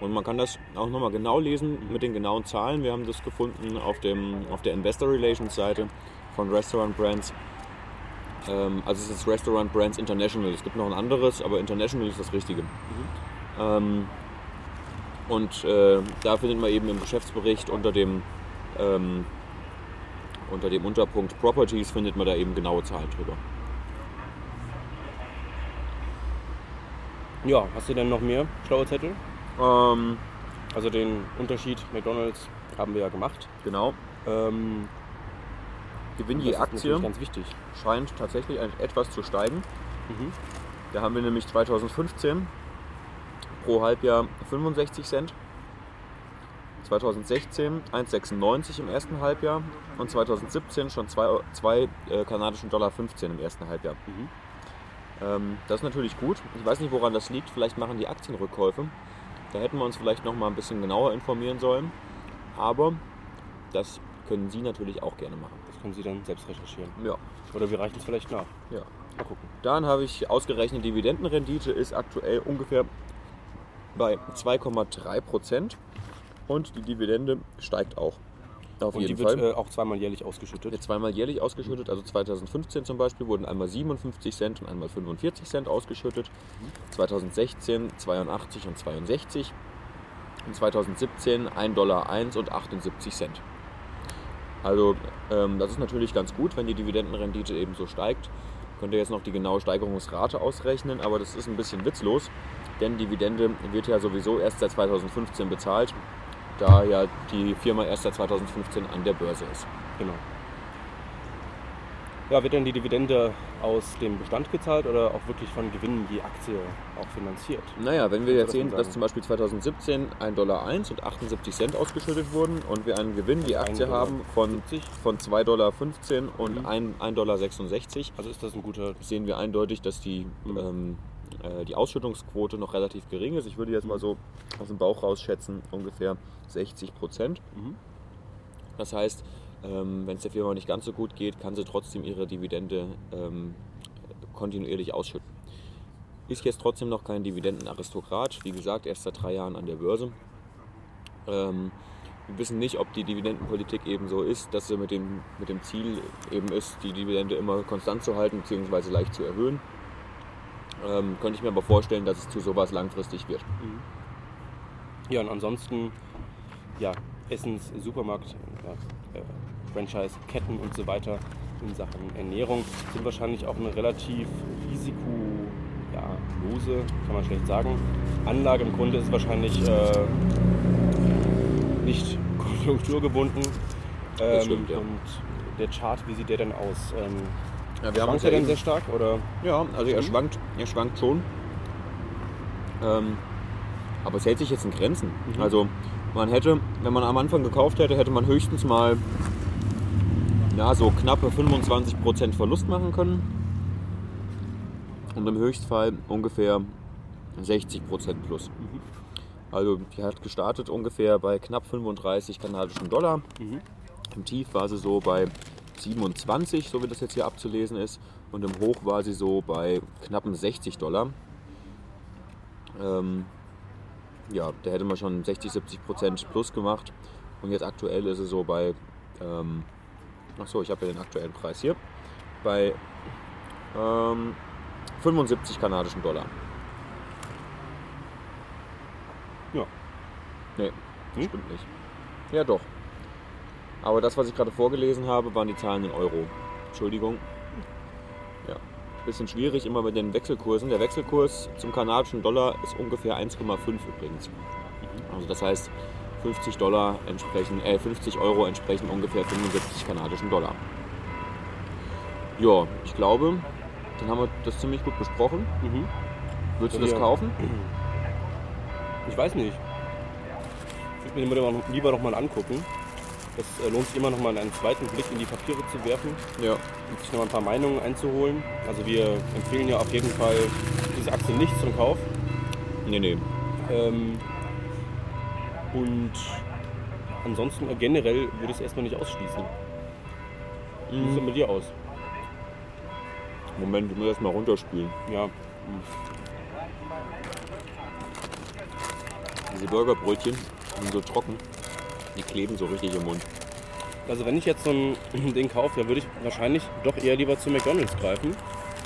Und man kann das auch nochmal genau lesen mit den genauen Zahlen. Wir haben das gefunden auf, dem, auf der Investor Relations Seite von Restaurant Brands. Ähm, also es ist Restaurant Brands International. Es gibt noch ein anderes, aber International ist das Richtige. Ähm, und äh, da findet man eben im Geschäftsbericht unter dem, ähm, unter dem Unterpunkt Properties findet man da eben genaue Zahlen drüber. Ja, hast du denn noch mehr schlaue Zettel? Ähm, Also den Unterschied McDonalds haben wir ja gemacht. genau. Ähm, Gewinn je Aktie. scheint tatsächlich etwas zu steigen. Mhm. Da haben wir nämlich 2015 pro Halbjahr 65 Cent, 2016 1,96 im ersten Halbjahr und 2017 schon 2 äh, kanadischen Dollar 15 im ersten Halbjahr. Mhm. Ähm, das ist natürlich gut. Ich weiß nicht, woran das liegt. Vielleicht machen die Aktienrückkäufe. Da hätten wir uns vielleicht noch mal ein bisschen genauer informieren sollen. Aber das können Sie natürlich auch gerne machen. Können Sie dann selbst recherchieren. Ja. Oder wir reichen es vielleicht nach. ja. Mal gucken. Dann habe ich ausgerechnet, Dividendenrendite ist aktuell ungefähr bei 2,3 Prozent und die Dividende steigt auch. Auf Und jeden die wird Fall. äh, auch zweimal jährlich ausgeschüttet. Wird zweimal jährlich ausgeschüttet. Also 2015 zum Beispiel wurden einmal 57 Cent und einmal 45 Cent ausgeschüttet. 2016 82 und 62. Und 2017 1 Dollar 1 und 78 Cent. Also ähm, das ist natürlich ganz gut, wenn die Dividendenrendite eben so steigt. Könnt ihr jetzt noch die genaue Steigerungsrate ausrechnen, aber das ist ein bisschen witzlos, denn Dividende wird ja sowieso erst seit 2015 bezahlt, da ja die Firma erst seit 2015 an der Börse ist. Genau. Ja, wird denn die Dividende aus dem Bestand gezahlt oder auch wirklich von Gewinnen die Aktie auch finanziert? Naja, wenn wir jetzt man sehen, dass zum Beispiel 2017 1,01 Dollar und 78 Cent ausgeschüttet wurden und wir einen Gewinn die Also Aktie 1,70 haben von, 70. von 2,15 Dollar und Mhm. 1,66 Dollar, Also ist das ein guter. sehen wir eindeutig, dass die, Mhm. ähm, äh, die Ausschüttungsquote noch relativ gering ist. Ich würde jetzt mal so aus dem Bauch raus schätzen, ungefähr 60 Prozent. Mhm. Das heißt, ähm, wenn es der Firma nicht ganz so gut geht, kann sie trotzdem ihre Dividende ähm, kontinuierlich ausschütten. Ist jetzt trotzdem noch kein Dividendenaristokrat, wie gesagt, erst seit drei Jahren an der Börse. Ähm, wir wissen nicht, ob die Dividendenpolitik eben so ist, dass sie mit dem, mit dem Ziel eben ist, die Dividende immer konstant zu halten bzw. leicht zu erhöhen. Ähm, könnte ich mir aber vorstellen, dass es zu sowas langfristig wird. Ja, und ansonsten, ja, Essens, Supermarkt, ja, äh, Franchise-Ketten und so weiter in Sachen Ernährung sind wahrscheinlich auch eine relativ risikolose, kann man schlecht sagen, Anlage. Im Grunde ist wahrscheinlich äh, nicht *laughs* konjunkturgebunden. Ähm, stimmt, ja. Und der Chart, wie sieht der denn aus? Ähm, Ja, wir schwankt der denn sehr stark? Oder? Ja, also er Mhm. schwankt, er schwankt schon. Ähm, aber es hält sich jetzt in Grenzen. Mhm. Also man hätte, wenn man am Anfang gekauft hätte, hätte man höchstens mal ja, so knappe 25% Verlust machen können. Und im Höchstfall ungefähr 60% plus. Also die hat gestartet ungefähr bei knapp 35 kanadischen Dollar. Mhm. Im Tief war sie so bei 27, so wie das jetzt hier abzulesen ist. Und im Hoch war sie so bei knappen 60 Dollar. Ähm, ja, da hätte man schon 60, 70 Prozent plus gemacht. Und jetzt aktuell ist sie so bei, ähm, ach so, ich habe ja den aktuellen Preis hier, bei ähm, 75 kanadischen Dollar. Ja. Nee, Hm? stimmt nicht. Ja, doch. Aber das, was ich gerade vorgelesen habe, waren die Zahlen in Euro. Entschuldigung. Ja. Bisschen schwierig immer mit den Wechselkursen. Der Wechselkurs zum kanadischen Dollar ist ungefähr 1,5 übrigens. Also das heißt, 50 Dollar entsprechen, äh, 50 Euro entsprechen ungefähr 75 kanadischen Dollar. Ja, ich glaube, dann haben wir das ziemlich gut besprochen. Mhm. Würdest du das kaufen? *clears throat* Ich weiß nicht. Ich würde mir lieber noch- lieber noch mal angucken. Das äh, lohnt sich immer noch mal einen zweiten Blick in die Papiere zu werfen Ja. und sich noch mal ein paar Meinungen einzuholen. Also wir empfehlen ja auf jeden Fall diese Aktie nicht zum Kauf. Nee, nee. Ähm, und ansonsten äh, generell würde ich es erstmal nicht ausschließen. Wie sieht es mit dir aus? Moment, ich muss erst mal runterspülen. Ja. Diese Burgerbrötchen sind so trocken. Die kleben so richtig im Mund. Also wenn ich jetzt so ein *clears throat* Ding kaufe, dann würde ich wahrscheinlich doch eher lieber zu McDonalds greifen.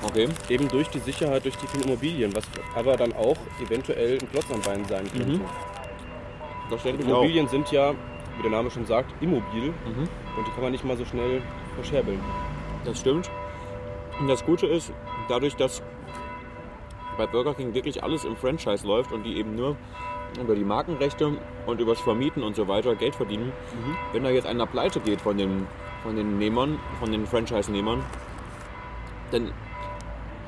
Okay. Eben durch die Sicherheit, durch die vielen Immobilien, was aber dann auch eventuell ein Klotz am Bein sein könnte. Mhm. Auch. Immobilien sind ja, wie der Name schon sagt, immobil Mhm. und die kann man nicht mal so schnell verscherbeln. Das stimmt. Und das Gute ist, dadurch, dass bei Burger King wirklich alles im Franchise läuft und die eben nur über die Markenrechte und übers Vermieten und so weiter Geld verdienen, wenn da jetzt einer pleite geht von den, von den Nehmern, von den Franchise-Nehmern, dann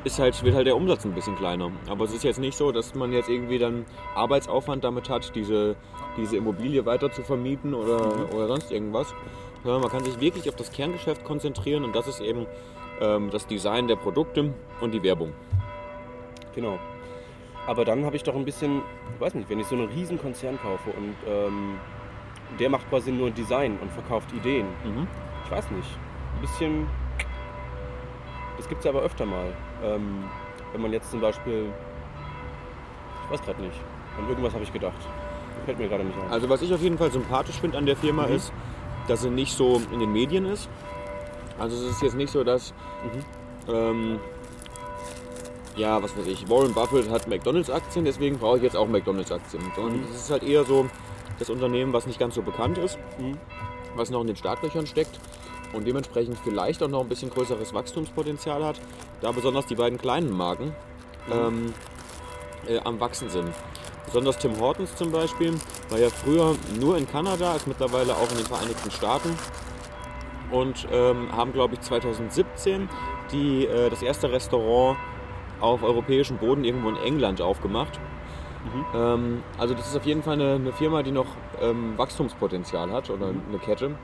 ist halt, wird halt der Umsatz ein bisschen kleiner. Aber es ist jetzt nicht so, dass man jetzt irgendwie dann Arbeitsaufwand damit hat, diese, diese Immobilie weiter zu vermieten oder, oder sonst irgendwas. Sondern man kann sich wirklich auf das Kerngeschäft konzentrieren und das ist eben ähm, das Design der Produkte und die Werbung. Genau. Aber dann habe ich doch ein bisschen, ich weiß nicht, wenn ich so einen riesen Konzern kaufe und ähm, der macht quasi nur Design und verkauft Ideen. Mhm. Ich weiß nicht. Ein bisschen. Das gibt es ja aber öfter mal. Ähm, wenn man jetzt zum Beispiel. Ich weiß gerade nicht. An irgendwas habe ich gedacht. Fällt mir gerade nicht ein. Also was ich auf jeden Fall sympathisch finde an der Firma Mhm. ist, dass sie nicht so in den Medien ist. Also es ist jetzt nicht so, dass ähm, ja, was weiß ich, Warren Buffett hat McDonalds-Aktien, deswegen brauche ich jetzt auch McDonalds-Aktien. Sondern es ist halt eher so das Unternehmen, was nicht ganz so bekannt ist, was noch in den Startlöchern steckt und dementsprechend vielleicht auch noch ein bisschen größeres Wachstumspotenzial hat, da besonders die beiden kleinen Marken ähm, äh, am Wachsen sind. Besonders Tim Hortons zum Beispiel war ja früher nur in Kanada, ist mittlerweile auch in den Vereinigten Staaten und ähm, haben, glaube ich, 2017 die, äh, das erste Restaurant auf europäischem Boden irgendwo in England aufgemacht. Ähm, also das ist auf jeden Fall eine, eine Firma, die noch ähm, Wachstumspotenzial hat oder eine Kette.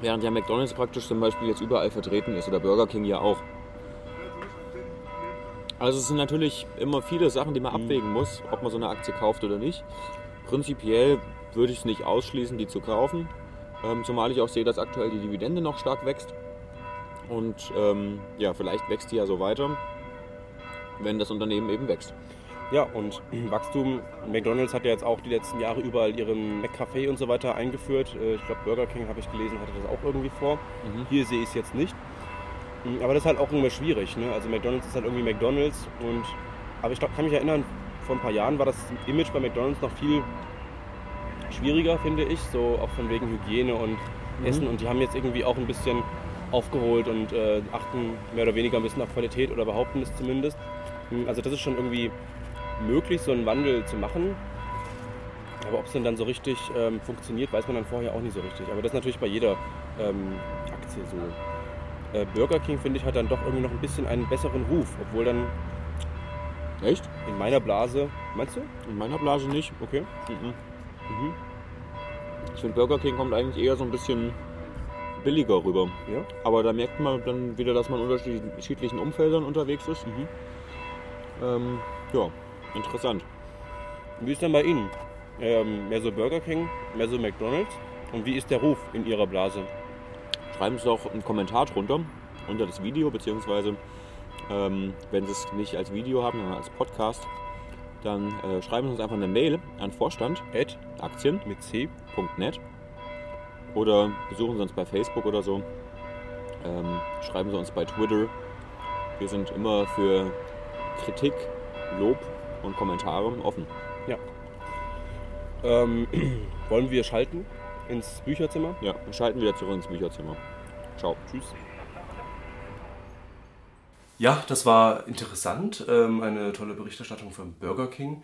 Während ja McDonald's praktisch zum Beispiel jetzt überall vertreten ist oder Burger King ja auch. Also es sind natürlich immer viele Sachen, die man abwägen muss, ob man so eine Aktie kauft oder nicht. Prinzipiell würde ich es nicht ausschließen, die zu kaufen. Ähm, zumal ich auch sehe, dass aktuell die Dividende noch stark wächst. Und ähm, ja, vielleicht wächst die ja so weiter, wenn das Unternehmen eben wächst. Ja, und *clears throat* Wachstum, McDonalds hat ja jetzt auch die letzten Jahre überall ihren McCafé und so weiter eingeführt. Äh, Ich glaube, Burger King, habe ich gelesen, hatte das auch irgendwie vor. Hier sehe ich es jetzt nicht. Mm, Aber das ist halt auch immer schwierig. Ne? Also McDonalds ist halt irgendwie McDonalds. Und, aber ich glaub, kann mich erinnern, vor ein paar Jahren war das Image bei McDonalds noch viel schwieriger, finde ich. So auch von wegen Hygiene und Essen. Und die haben jetzt irgendwie auch ein bisschen aufgeholt und äh, achten mehr oder weniger ein bisschen auf Qualität oder behaupten es zumindest. Mm, Also das ist schon irgendwie möglich, so einen Wandel zu machen. Aber ob es denn dann so richtig ähm, funktioniert, weiß man dann vorher auch nicht so richtig. Aber das ist natürlich bei jeder ähm, Aktie so. Äh, Burger King, finde ich, hat dann doch irgendwie noch ein bisschen einen besseren Ruf. Obwohl dann Echt? in meiner Blase... Meinst du? In meiner Blase nicht. Okay. Mhm. Ich finde Burger King kommt eigentlich eher so ein bisschen billiger rüber. Ja. Aber da merkt man dann wieder, dass man in unterschiedlichen Umfeldern unterwegs ist. Mhm. Ähm, ja, interessant. Wie ist denn bei Ihnen? Ähm, mehr so Burger King, mehr so McDonalds? Und wie ist der Ruf in Ihrer Blase? Schreiben Sie doch einen Kommentar drunter, unter das Video, beziehungsweise ähm, wenn Sie es nicht als Video haben, sondern als Podcast, dann äh, schreiben Sie uns einfach eine Mail an Vorstand Ed Aktien mit C. www.net oder besuchen Sie uns bei Facebook oder so. Ähm, schreiben Sie uns bei Twitter. Wir sind immer für Kritik, Lob und Kommentare offen. Ähm, *clears throat* wollen wir schalten ins Bücherzimmer? Ja, wir schalten wieder zurück ins Bücherzimmer. Ciao. Tschüss. Ja, das war interessant. Ähm, eine tolle Berichterstattung von Burger King.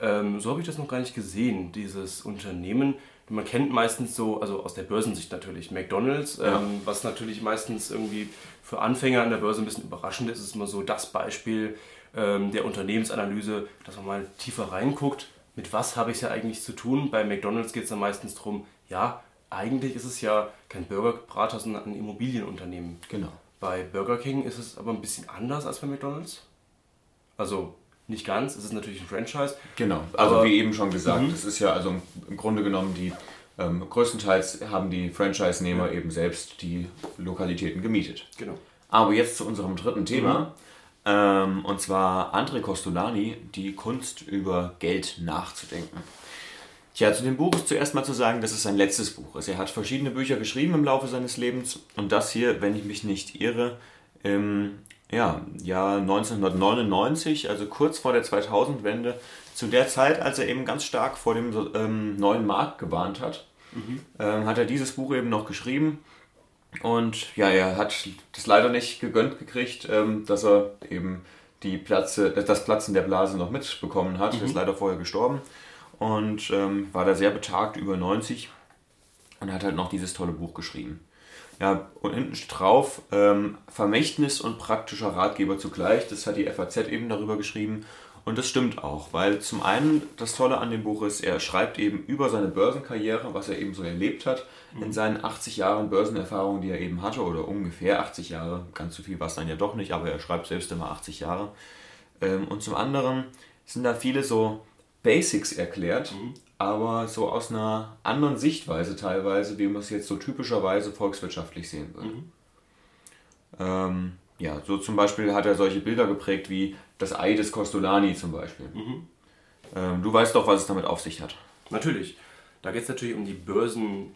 Ähm, so habe ich das noch gar nicht gesehen, dieses Unternehmen. Man kennt meistens so, also aus der Börsensicht natürlich, McDonalds, Ja. ähm, was natürlich meistens irgendwie für Anfänger an der Börse ein bisschen überraschend ist. Es ist immer so das Beispiel der Unternehmensanalyse, dass man mal tiefer reinguckt. Mit was habe ich es ja eigentlich zu tun? Bei McDonalds geht es dann meistens darum, ja, eigentlich ist es ja kein Burgerbrater, sondern ein Immobilienunternehmen. Genau. Bei Burger King ist es aber ein bisschen anders als bei McDonald's. Also nicht ganz, es ist natürlich ein Franchise. Genau, also wie eben schon gesagt, das ist ja also im Grunde genommen die, ähm, größtenteils haben die Franchise-Nehmer eben selbst die Lokalitäten gemietet. Genau. Aber jetzt zu unserem dritten Thema. Ähm, und zwar André Costolani, die Kunst über Geld nachzudenken. Tja, zu dem Buch ist zuerst mal zu sagen, dass es sein letztes Buch ist. Er hat verschiedene Bücher geschrieben im Laufe seines Lebens und das hier, wenn ich mich nicht irre, im ja, Jahr 1999, also kurz vor der 2000-Wende, zu der Zeit, als er eben ganz stark vor dem ähm, neuen Markt gewarnt hat, ähm, hat er dieses Buch eben noch geschrieben. Und ja, er hat das leider nicht gegönnt gekriegt, ähm, dass er eben die Platze, das Platzen der Blase noch mitbekommen hat. Er ist leider vorher gestorben und ähm, war da sehr betagt, über 90 und hat halt noch dieses tolle Buch geschrieben. Ja, und hinten drauf ähm, Vermächtnis und praktischer Ratgeber zugleich. Das hat die FAZ eben darüber geschrieben. Und das stimmt auch, weil zum einen das Tolle an dem Buch ist, er schreibt eben über seine Börsenkarriere, was er eben so erlebt hat, in seinen 80 Jahren Börsenerfahrung, die er eben hatte, oder ungefähr 80 Jahre, ganz so viel war es dann ja doch nicht, aber er schreibt selbst immer 80 Jahre. Ähm, und zum anderen sind da viele so Basics erklärt, aber so aus einer anderen Sichtweise teilweise, wie man es jetzt so typischerweise volkswirtschaftlich sehen würde. Ähm, ja, so zum Beispiel hat er solche Bilder geprägt wie das Ei des Costolani zum Beispiel. Ähm, du weißt doch, was es damit auf sich hat. Natürlich. Da geht es natürlich um die Börsenwelt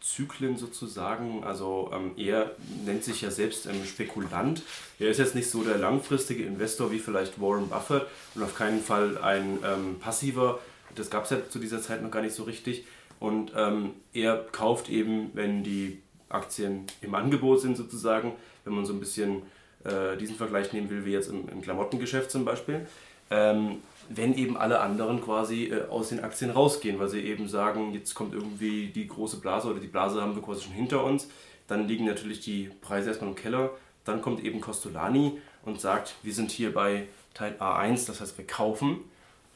Zyklen sozusagen. Also ähm, er nennt sich ja selbst ähm, Spekulant. Er ist jetzt nicht so der langfristige Investor wie vielleicht Warren Buffett und auf keinen Fall ein ähm, passiver. Das gab es ja zu dieser Zeit noch gar nicht so richtig. Und ähm, er kauft eben, wenn die Aktien im Angebot sind sozusagen, wenn man so ein bisschen äh, diesen Vergleich nehmen will, wie jetzt im, im Klamottengeschäft zum Beispiel. Ähm, wenn eben alle anderen quasi äh, aus den Aktien rausgehen, weil sie eben sagen, jetzt kommt irgendwie die große Blase oder die Blase haben wir quasi schon hinter uns, dann liegen natürlich die Preise erstmal im Keller. Dann kommt eben Costolani und sagt, wir sind hier bei Teil A1, das heißt wir kaufen.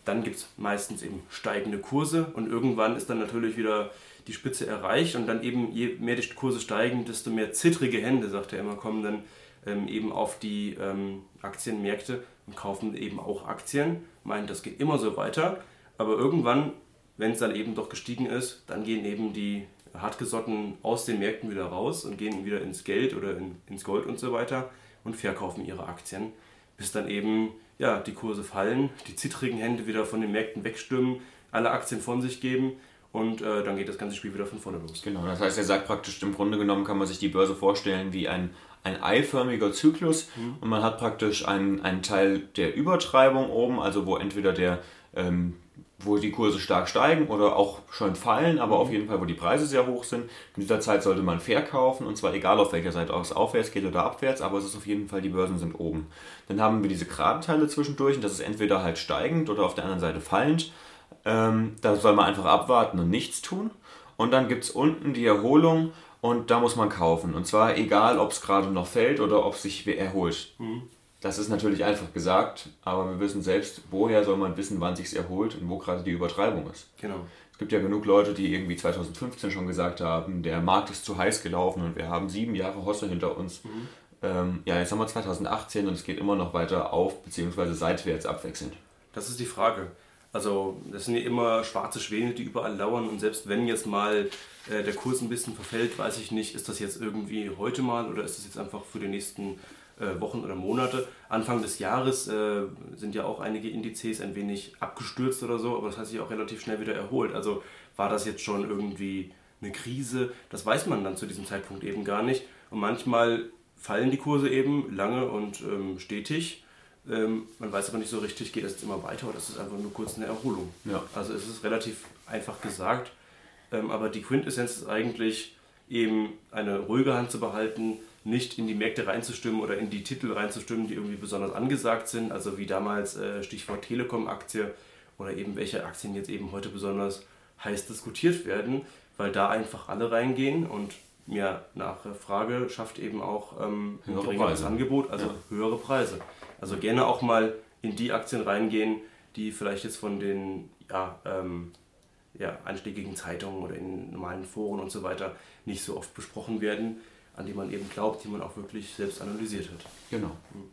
Dann gibt es meistens eben steigende Kurse und irgendwann ist dann natürlich wieder die Spitze erreicht und dann eben je mehr die Kurse steigen, desto mehr zittrige Hände, sagt er immer, kommen dann ähm, eben auf die ähm, Aktienmärkte und kaufen eben auch Aktien, meinen, das geht immer so weiter. Aber irgendwann, wenn es dann eben doch gestiegen ist, dann gehen eben die Hartgesotten aus den Märkten wieder raus und gehen wieder ins Geld oder in, ins Gold und so weiter und verkaufen ihre Aktien, bis dann eben ja, die Kurse fallen, die zittrigen Hände wieder von den Märkten wegstimmen, alle Aktien von sich geben und äh, dann geht das ganze Spiel wieder von vorne los. Genau, das heißt, er sagt praktisch, im Grunde genommen kann man sich die Börse vorstellen wie ein, ein eiförmiger Zyklus mhm. und man hat praktisch einen, einen Teil der Übertreibung oben, also wo entweder der, ähm, wo die Kurse stark steigen oder auch schon fallen, aber mhm. auf jeden Fall, wo die Preise sehr hoch sind. In dieser Zeit sollte man verkaufen und zwar egal auf welcher Seite es aufwärts geht oder abwärts, aber es ist auf jeden Fall, die Börsen sind oben. Dann haben wir diese geraden Teile zwischendurch und das ist entweder halt steigend oder auf der anderen Seite fallend. Ähm, da soll man einfach abwarten und nichts tun. Und dann gibt es unten die Erholung und da muss man kaufen. Und zwar egal, ob es gerade noch fällt oder ob es sich erholt. Mhm. Das ist natürlich einfach gesagt, aber wir wissen selbst, woher soll man wissen, wann sich erholt und wo gerade die Übertreibung ist. Genau. Es gibt ja genug Leute, die irgendwie 2015 schon gesagt haben, der Markt ist zu heiß gelaufen und wir haben sieben Jahre Hosse hinter uns. Mhm. Ähm, ja, jetzt haben wir 2018 und es geht immer noch weiter auf bzw. seitwärts abwechselnd. Das ist die Frage. Also das sind ja immer schwarze Schwäne, die überall lauern und selbst wenn jetzt mal äh, der Kurs ein bisschen verfällt, weiß ich nicht, ist das jetzt irgendwie heute mal oder ist das jetzt einfach für die nächsten äh, Wochen oder Monate. Anfang des Jahres äh, sind ja auch einige Indizes ein wenig abgestürzt oder so, aber das hat sich auch relativ schnell wieder erholt. Also war das jetzt schon irgendwie eine Krise? Das weiß man dann zu diesem Zeitpunkt eben gar nicht. Und manchmal fallen die Kurse eben lange und ähm, stetig ähm, man weiß aber nicht so richtig, geht das jetzt immer weiter oder ist es einfach nur kurz eine Erholung. Ja. Also es ist relativ einfach gesagt, ähm, aber die Quintessenz ist eigentlich eben eine ruhige Hand zu behalten, nicht in die Märkte reinzustimmen oder in die Titel reinzustimmen, die irgendwie besonders angesagt sind, also wie damals äh, Stichwort Telekom-Aktie oder eben welche Aktien jetzt eben heute besonders heiß diskutiert werden, weil da einfach alle reingehen und mehr Nachfrage schafft eben auch ähm, ein geringeres Angebot, also ja. höhere Preise. Also gerne auch mal in die Aktien reingehen, die vielleicht jetzt von den ja, ähm, ja, einschlägigen Zeitungen oder in normalen Foren und so weiter nicht so oft besprochen werden, an die man eben glaubt, die man auch wirklich selbst analysiert hat. Genau. Hm.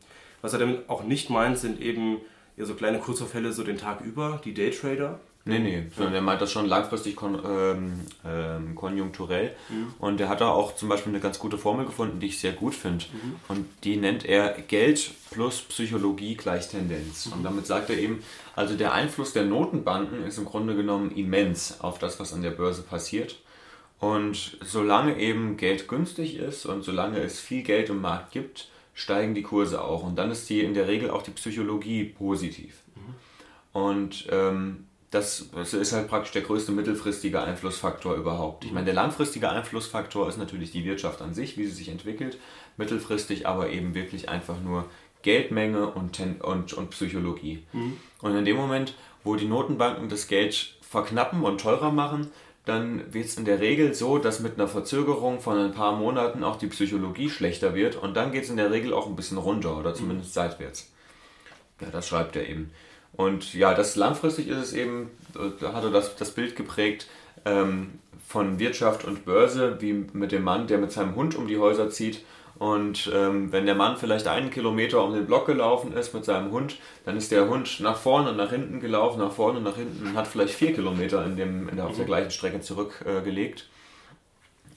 Was er damit auch nicht meint, sind eben ja, so kleine Kurzverfälle so den Tag über, die Daytrader, Nee, nee, sondern er meint das schon langfristig kon ähm, ähm, konjunkturell. Mhm. Und er hat da auch zum Beispiel eine ganz gute Formel gefunden, die ich sehr gut finde. Mhm. Und die nennt er Geld plus Psychologie gleich Tendenz. Mhm. Und damit sagt er eben, also der Einfluss der Notenbanken ist im Grunde genommen immens auf das, was an der Börse passiert. Und solange eben Geld günstig ist und solange es viel Geld im Markt gibt, steigen die Kurse auch. Und dann ist die in der Regel auch die Psychologie positiv. Mhm. Und ähm, das, das ist halt praktisch der größte mittelfristige Einflussfaktor überhaupt. Ich meine, der langfristige Einflussfaktor ist natürlich die Wirtschaft an sich, wie sie sich entwickelt, mittelfristig aber eben wirklich einfach nur Geldmenge und, und, und Psychologie. Mhm. Und in dem Moment, wo die Notenbanken das Geld verknappen und teurer machen, dann wird es in der Regel so, dass mit einer Verzögerung von ein paar Monaten auch die Psychologie schlechter wird und dann geht es in der Regel auch ein bisschen runter oder zumindest mhm. seitwärts. Ja, das schreibt er eben. Und ja, das langfristig ist es eben, da hat er das, das Bild geprägt ähm, von Wirtschaft und Börse, wie mit dem Mann, der mit seinem Hund um die Häuser zieht. Und ähm, wenn der Mann vielleicht einen Kilometer um den Block gelaufen ist mit seinem Hund, dann ist der Hund nach vorne und nach hinten gelaufen, nach vorne und nach hinten und hat vielleicht vier Kilometer in dem, in der, auf der gleichen Strecke zurückgelegt. Äh,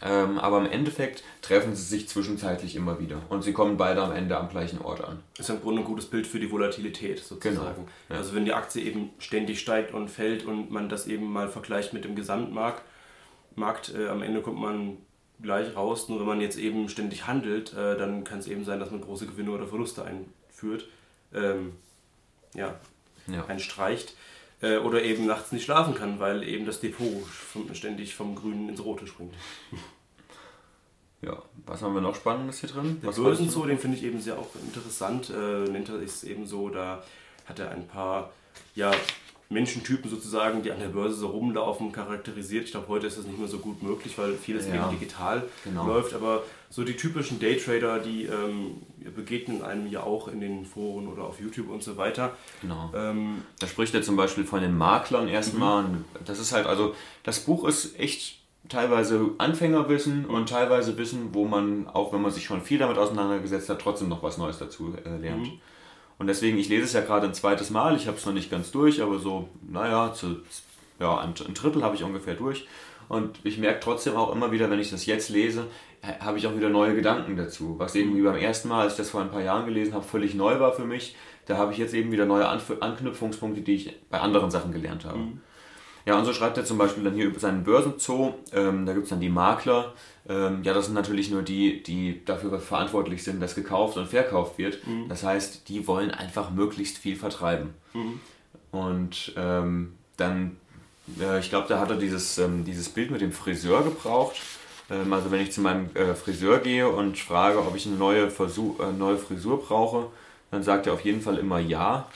ähm, aber im Endeffekt treffen sie sich zwischenzeitlich immer wieder und sie kommen beide am Ende am gleichen Ort an. Das ist im Grunde ein gutes Bild für die Volatilität sozusagen. Genau. Ja. Also wenn die Aktie eben ständig steigt und fällt und man das eben mal vergleicht mit dem Gesamtmarkt, Markt, äh, am Ende kommt man gleich raus. Nur wenn man jetzt eben ständig handelt, äh, dann kann es eben sein, dass man große Gewinne oder Verluste einführt. Ähm, ja, Ja. einstreicht. Äh, oder eben nachts nicht schlafen kann, weil eben das Depot ständig vom Grünen ins Rote springt. Ja, was haben wir noch Spannendes hier drin? Der Börsenzoo, den finde ich eben sehr auch interessant. Äh, nennt er ist eben so, da hat er ein paar ja, Menschentypen sozusagen, die an der Börse so rumlaufen, charakterisiert. Ich glaube, heute ist das nicht mehr so gut möglich, weil vieles Ja, eben digital genau. läuft. Aber so die typischen Daytrader, die ähm, begegnen einem ja auch in den Foren oder auf YouTube und so weiter. Genau. Ähm, Da spricht er zum Beispiel von den Maklern erstmal. Mhm. Das ist halt, also das Buch ist echt teilweise Anfängerwissen und teilweise Wissen, wo man, auch wenn man sich schon viel damit auseinandergesetzt hat, trotzdem noch was Neues dazu äh, lernt. Mhm. Und deswegen, ich lese es ja gerade ein zweites Mal, ich habe es noch nicht ganz durch, aber so, naja, zu, ja, ein, ein Drittel habe ich ungefähr durch. Und ich merke trotzdem auch immer wieder, wenn ich das jetzt lese, habe ich auch wieder neue Gedanken dazu. Was eben wie beim ersten Mal, als ich das vor ein paar Jahren gelesen habe, völlig neu war für mich. Da habe ich jetzt eben wieder neue Anknüpfungspunkte, die ich bei anderen Sachen gelernt habe. Ja, und so schreibt er zum Beispiel dann hier über seinen Börsenzoo. Ähm, da gibt es dann die Makler. Ähm, ja, das sind natürlich nur die, die dafür verantwortlich sind, dass gekauft und verkauft wird. Das heißt, die wollen einfach möglichst viel vertreiben. Und ähm, dann, äh, ich glaube, da hat er dieses, ähm, dieses Bild mit dem Friseur gebraucht. Ähm, also wenn ich zu meinem äh, Friseur gehe und frage, ob ich eine neue, Versuch, äh, neue Frisur brauche, dann sagt er auf jeden Fall immer ja.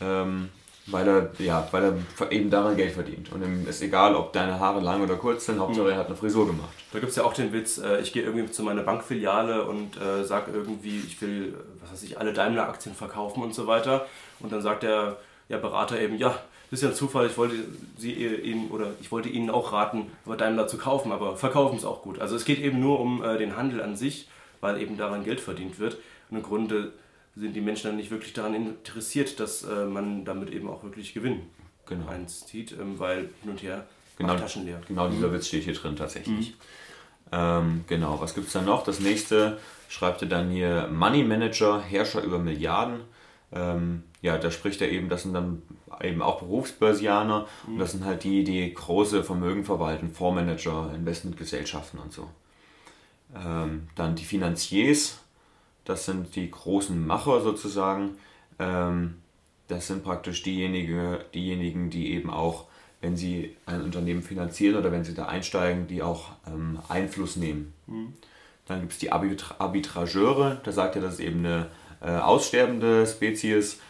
Ähm, weil er, ja, weil er eben daran Geld verdient. Und ihm ist egal, ob deine Haare lang oder kurz sind, Hauptsache er hat eine Frisur gemacht. Da gibt es ja auch den Witz, äh, ich gehe irgendwie zu meiner Bankfiliale und äh, sage irgendwie, ich will, was weiß ich, alle Daimler-Aktien verkaufen und so weiter. Und dann sagt der ja, Berater eben, ja, das ist ja ein Zufall, ich wollte sie äh, Ihnen oder ich wollte Ihnen auch raten, aber Daimler zu kaufen, aber verkaufen ist auch gut. Also es geht eben nur um äh, den Handel an sich, weil eben daran Geld verdient wird. Und im Grunde sind die Menschen dann nicht wirklich daran interessiert, dass äh, man damit eben auch wirklich Gewinn Genau. einzieht, ähm, weil hin und her Genau, Taschen leer. genau Mhm. dieser Witz steht hier drin tatsächlich. Ähm, genau, was gibt es dann noch? Das nächste schreibt er dann hier Money Manager, Herrscher über Milliarden. Ähm, ja, da spricht er eben, das sind dann eben auch Berufsbörsianer und das sind halt die, die große Vermögen verwalten, Fondsmanager, Investmentgesellschaften und so. Ähm, dann die Finanziers, das sind die großen Macher sozusagen. Ähm, das sind praktisch diejenige, diejenigen, die eben auch, wenn sie ein Unternehmen finanzieren oder wenn sie da einsteigen, die auch ähm, Einfluss nehmen. Dann gibt es die Arbitra Arbitrageure, da sagt er, das ist eben eine äh, aussterbende Spezies.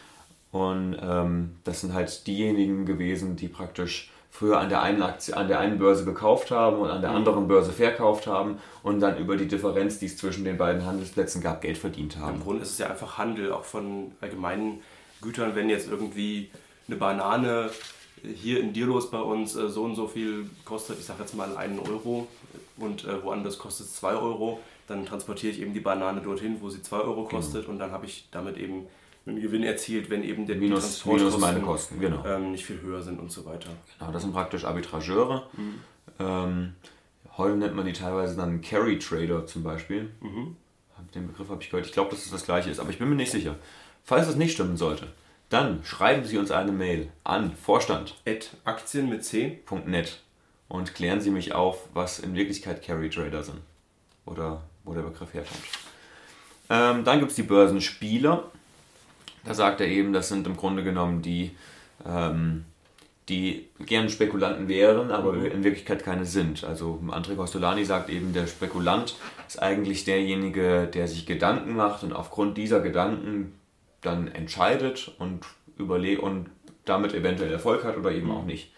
Und ähm, das sind halt diejenigen gewesen, die praktisch früher an der, einen Aktie, an der einen Börse gekauft haben und an der anderen Börse verkauft haben und dann über die Differenz, die es zwischen den beiden Handelsplätzen gab, Geld verdient haben. Im Grunde ist es ja einfach Handel, auch von allgemeinen Gütern. Wenn jetzt irgendwie eine Banane hier in Dirlos bei uns äh, so und so viel kostet, ich sage jetzt mal einen Euro und äh, woanders kostet es 2 Euro, dann transportiere ich eben die Banane dorthin, wo sie 2 Euro kostet und dann habe ich damit eben einen Gewinn erzielt, wenn eben der Minus, minus meine Kosten, genau. ähm, nicht viel höher sind und so weiter. Genau, das sind praktisch Arbitrageure. Ähm, heute nennt man die teilweise dann Carry Trader zum Beispiel. Den Begriff habe ich gehört. Ich glaube, dass es das gleiche ist, aber ich bin mir nicht sicher. Falls es nicht stimmen sollte, dann schreiben Sie uns eine Mail an vorstand.net Ad Aktien mit C. und klären Sie mich auf, was in Wirklichkeit Carry Trader sind. Oder wo der Begriff herkommt. Ähm, dann gibt es die Börsenspieler. Da sagt er eben, das sind im Grunde genommen die, ähm, die gern Spekulanten wären, aber in Wirklichkeit keine sind. Also André Costolani sagt eben, der Spekulant ist eigentlich derjenige, der sich Gedanken macht und aufgrund dieser Gedanken dann entscheidet und überlegt und damit eventuell Erfolg hat oder eben auch nicht.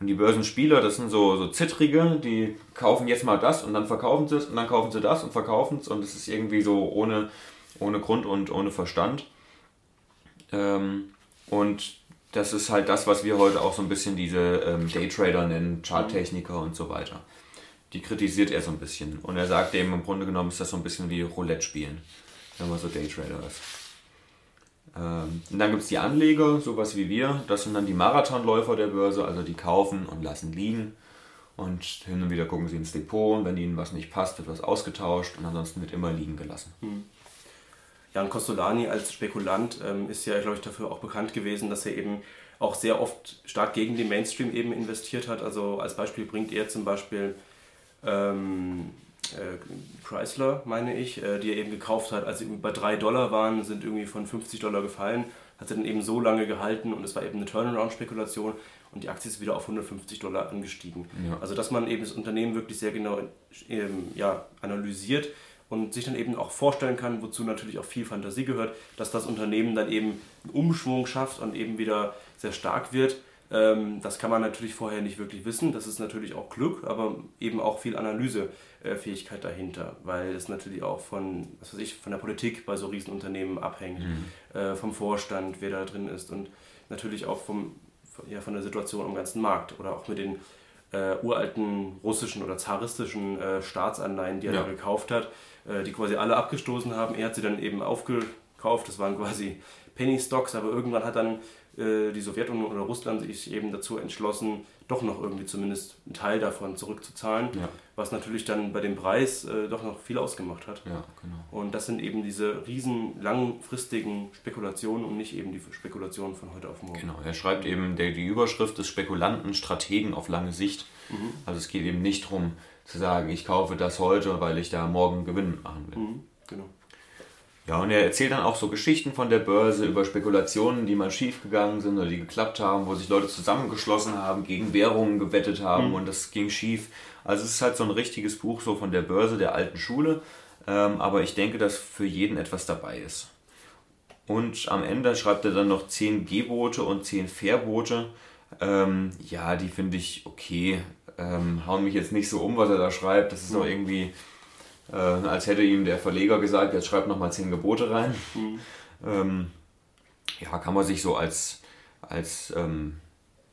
Und die Börsenspieler, das sind so, so Zittrige, die kaufen jetzt mal das und dann verkaufen sie es und dann kaufen sie das und verkaufen es und es ist irgendwie so ohne, ohne Grund und ohne Verstand. Ähm, und das ist halt das, was wir heute auch so ein bisschen diese ähm, Daytrader nennen, Charttechniker und so weiter. Die kritisiert er so ein bisschen. Und er sagt eben, im Grunde genommen ist das so ein bisschen wie Roulette spielen, wenn man so Daytrader ist. Ähm, und dann gibt es die Anleger, sowas wie wir. Das sind dann die Marathonläufer der Börse, also die kaufen und lassen liegen. Und hin und wieder gucken sie ins Depot und wenn ihnen was nicht passt, wird was ausgetauscht und ansonsten wird immer liegen gelassen. Jan Costolani als Spekulant ähm, ist ja, glaube ich, dafür auch bekannt gewesen, dass er eben auch sehr oft stark gegen den Mainstream eben investiert hat. Also als Beispiel bringt er zum Beispiel ähm, äh, Chrysler, meine ich, äh, die er eben gekauft hat, als sie bei 3 Dollar waren, sind irgendwie von 50 Dollar gefallen, hat sie dann eben so lange gehalten und es war eben eine Turnaround-Spekulation und die Aktie ist wieder auf 150 Dollar angestiegen. Ja. Also dass man eben das Unternehmen wirklich sehr genau ähm, ja, analysiert und sich dann eben auch vorstellen kann, wozu natürlich auch viel Fantasie gehört, dass das Unternehmen dann eben einen Umschwung schafft und eben wieder sehr stark wird. Ähm, das kann man natürlich vorher nicht wirklich wissen. Das ist natürlich auch Glück, aber eben auch viel Analysefähigkeit dahinter, weil es natürlich auch von, was weiß ich, von der Politik bei so Riesenunternehmen abhängt, mhm. äh, vom Vorstand, wer da drin ist und natürlich auch vom, ja, von der Situation am ganzen Markt oder auch mit den äh, uralten russischen oder zaristischen äh, Staatsanleihen, die er ja. da gekauft hat, äh, die quasi alle abgestoßen haben. Er hat sie dann eben aufgekauft, das waren *laughs* quasi Penny Stocks, aber irgendwann hat dann äh, die Sowjetunion oder Russland sich eben dazu entschlossen, doch noch irgendwie zumindest einen Teil davon zurückzuzahlen, ja. was natürlich dann bei dem Preis äh, doch noch viel ausgemacht hat. Ja, genau. Und das sind eben diese riesen langfristigen Spekulationen und nicht eben die Spekulationen von heute auf morgen. Genau, er schreibt eben der, die Überschrift des Spekulanten, Strategen auf lange Sicht. Mhm. Also es geht eben nicht darum zu sagen, ich kaufe das heute, weil ich da morgen Gewinn machen will. Mhm, genau. Ja, und er erzählt dann auch so Geschichten von der Börse über Spekulationen, die mal schiefgegangen sind oder die geklappt haben, wo sich Leute zusammengeschlossen haben, gegen Währungen gewettet haben mhm. und das ging schief. Also es ist halt so ein richtiges Buch so von der Börse der alten Schule, ähm, aber ich denke, dass für jeden etwas dabei ist. Und am Ende schreibt er dann noch 10 Gebote und 10 Verbote. Ähm, ja, die finde ich okay. Ähm, hauen mich jetzt nicht so um, was er da schreibt. Das ist mhm. auch irgendwie äh, als hätte ihm der Verleger gesagt, jetzt schreibt nochmal zehn Gebote rein. Mhm. Ähm, ja, kann man sich so als, als, ähm,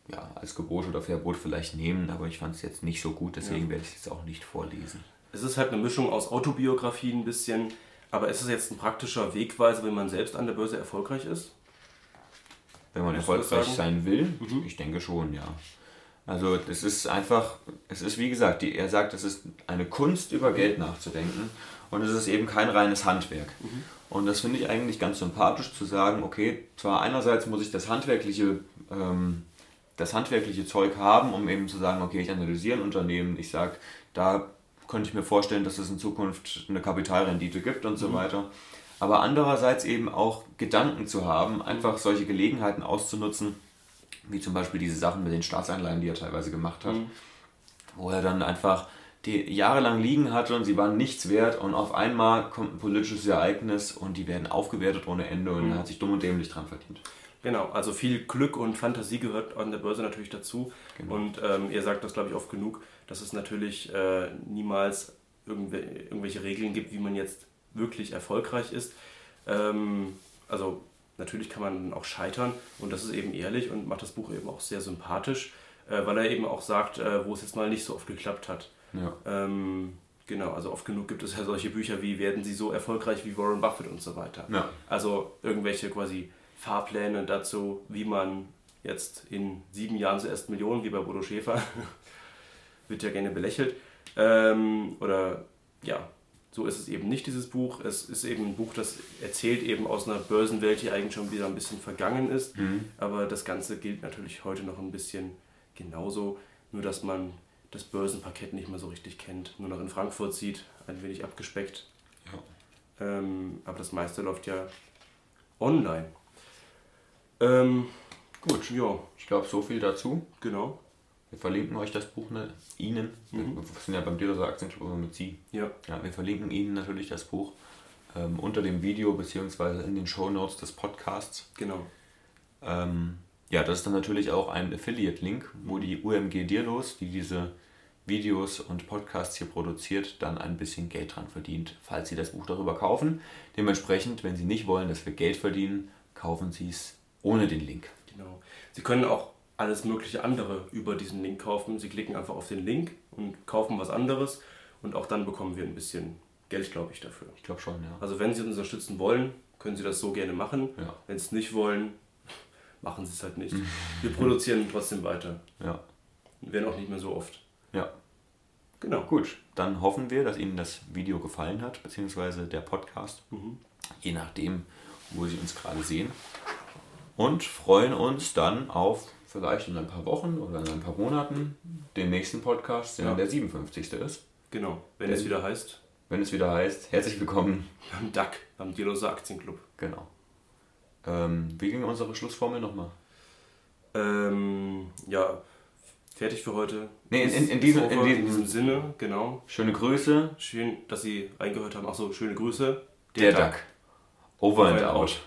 ja, als Gebot oder Verbot vielleicht nehmen, aber ich fand es jetzt nicht so gut, deswegen ja. werde ich es jetzt auch nicht vorlesen. Es ist halt eine Mischung aus Autobiografie ein bisschen, aber ist es jetzt ein praktischer Wegweiser, wenn man selbst an der Börse erfolgreich ist? Wenn man erfolgreich sein will? Mhm. Ich denke schon, ja. Also das ist einfach, es ist wie gesagt, die, er sagt, es ist eine Kunst, über Geld nachzudenken und es ist eben kein reines Handwerk. Mhm. Und das finde ich eigentlich ganz sympathisch zu sagen, okay, zwar einerseits muss ich das handwerkliche, ähm, das handwerkliche Zeug haben, um eben zu sagen, okay, ich analysiere ein Unternehmen, ich sage, da könnte ich mir vorstellen, dass es in Zukunft eine Kapitalrendite gibt und mhm. so weiter. Aber andererseits eben auch Gedanken zu haben, einfach solche Gelegenheiten auszunutzen, wie zum Beispiel diese Sachen mit den Staatsanleihen, die er teilweise gemacht hat, mhm. wo er dann einfach die jahrelang liegen hatte und sie waren nichts wert und auf einmal kommt ein politisches Ereignis und die werden aufgewertet ohne Ende und mhm. er hat sich dumm und dämlich dran verdient. Genau, also viel Glück und Fantasie gehört an der Börse natürlich dazu. Genau. Und ähm, ihr sagt das, glaube ich, oft genug, dass es natürlich äh, niemals irgendw irgendwelche Regeln gibt, wie man jetzt wirklich erfolgreich ist. Ähm, also Natürlich kann man auch scheitern und das ist eben ehrlich und macht das Buch eben auch sehr sympathisch, äh, weil er eben auch sagt, äh, wo es jetzt mal nicht so oft geklappt hat. Ja. Ähm, genau, also oft genug gibt es ja solche Bücher wie Werden Sie so erfolgreich wie Warren Buffett und so weiter. Ja. Also irgendwelche quasi Fahrpläne dazu, wie man jetzt in sieben Jahren zuerst Millionen, wie bei Bodo Schäfer, *laughs* wird ja gerne belächelt. Ähm, oder ja, so ist es eben nicht, dieses Buch. Es ist eben ein Buch, das erzählt eben aus einer Börsenwelt, die eigentlich schon wieder ein bisschen vergangen ist. Mhm. Aber das Ganze gilt natürlich heute noch ein bisschen genauso. Nur, dass man das Börsenparkett nicht mehr so richtig kennt. Nur noch in Frankfurt sieht, ein wenig abgespeckt. Ja. Ähm, aber das meiste läuft ja online. Ähm, Gut, ja. Ich glaube, so viel dazu. Genau. Wir verlinken euch das Buch, ne, Ihnen. Mhm. Wir sind ja beim Dealer Aktienklub mit Sie. Ja. ja. Wir verlinken Ihnen natürlich das Buch ähm, unter dem Video bzw. in den Show Notes des Podcasts. Genau. Ähm, ja, das ist dann natürlich auch ein Affiliate-Link, wo die UMG Dearlos, die diese Videos und Podcasts hier produziert, dann ein bisschen Geld dran verdient, falls Sie das Buch darüber kaufen. Dementsprechend, wenn Sie nicht wollen, dass wir Geld verdienen, kaufen Sie es ohne den Link. Genau. Sie können auch alles mögliche andere über diesen Link kaufen. Sie klicken einfach auf den Link und kaufen was anderes und auch dann bekommen wir ein bisschen Geld, glaube ich, dafür. Ich glaube schon, ja. Also wenn Sie uns unterstützen wollen, können Sie das so gerne machen. Ja. Wenn Sie es nicht wollen, *laughs* machen Sie es halt nicht. *laughs* wir produzieren trotzdem weiter. Ja. Und werden auch nicht mehr so oft. Ja. Genau. Gut, dann hoffen wir, dass Ihnen das Video gefallen hat, beziehungsweise der Podcast. Mhm. Je nachdem, wo Sie uns gerade sehen. und freuen uns dann auf vielleicht in ein paar Wochen oder in ein paar Monaten den nächsten Podcast, der Ja. der 57. ist. Genau, wenn es wieder heißt, Wenn es wieder heißt, herzlich willkommen. beim DAC, beim Dieloser Aktienclub. Genau. Ähm, wie ging unsere Schlussformel nochmal? Ähm, ja, fertig für heute. Nee, in- in- in diesem- over. in diesem- in diesem Sinne, genau. Schöne Grüße, Schön, dass Sie reingehört haben. Achso, schöne Grüße. der Duck. Over and and out.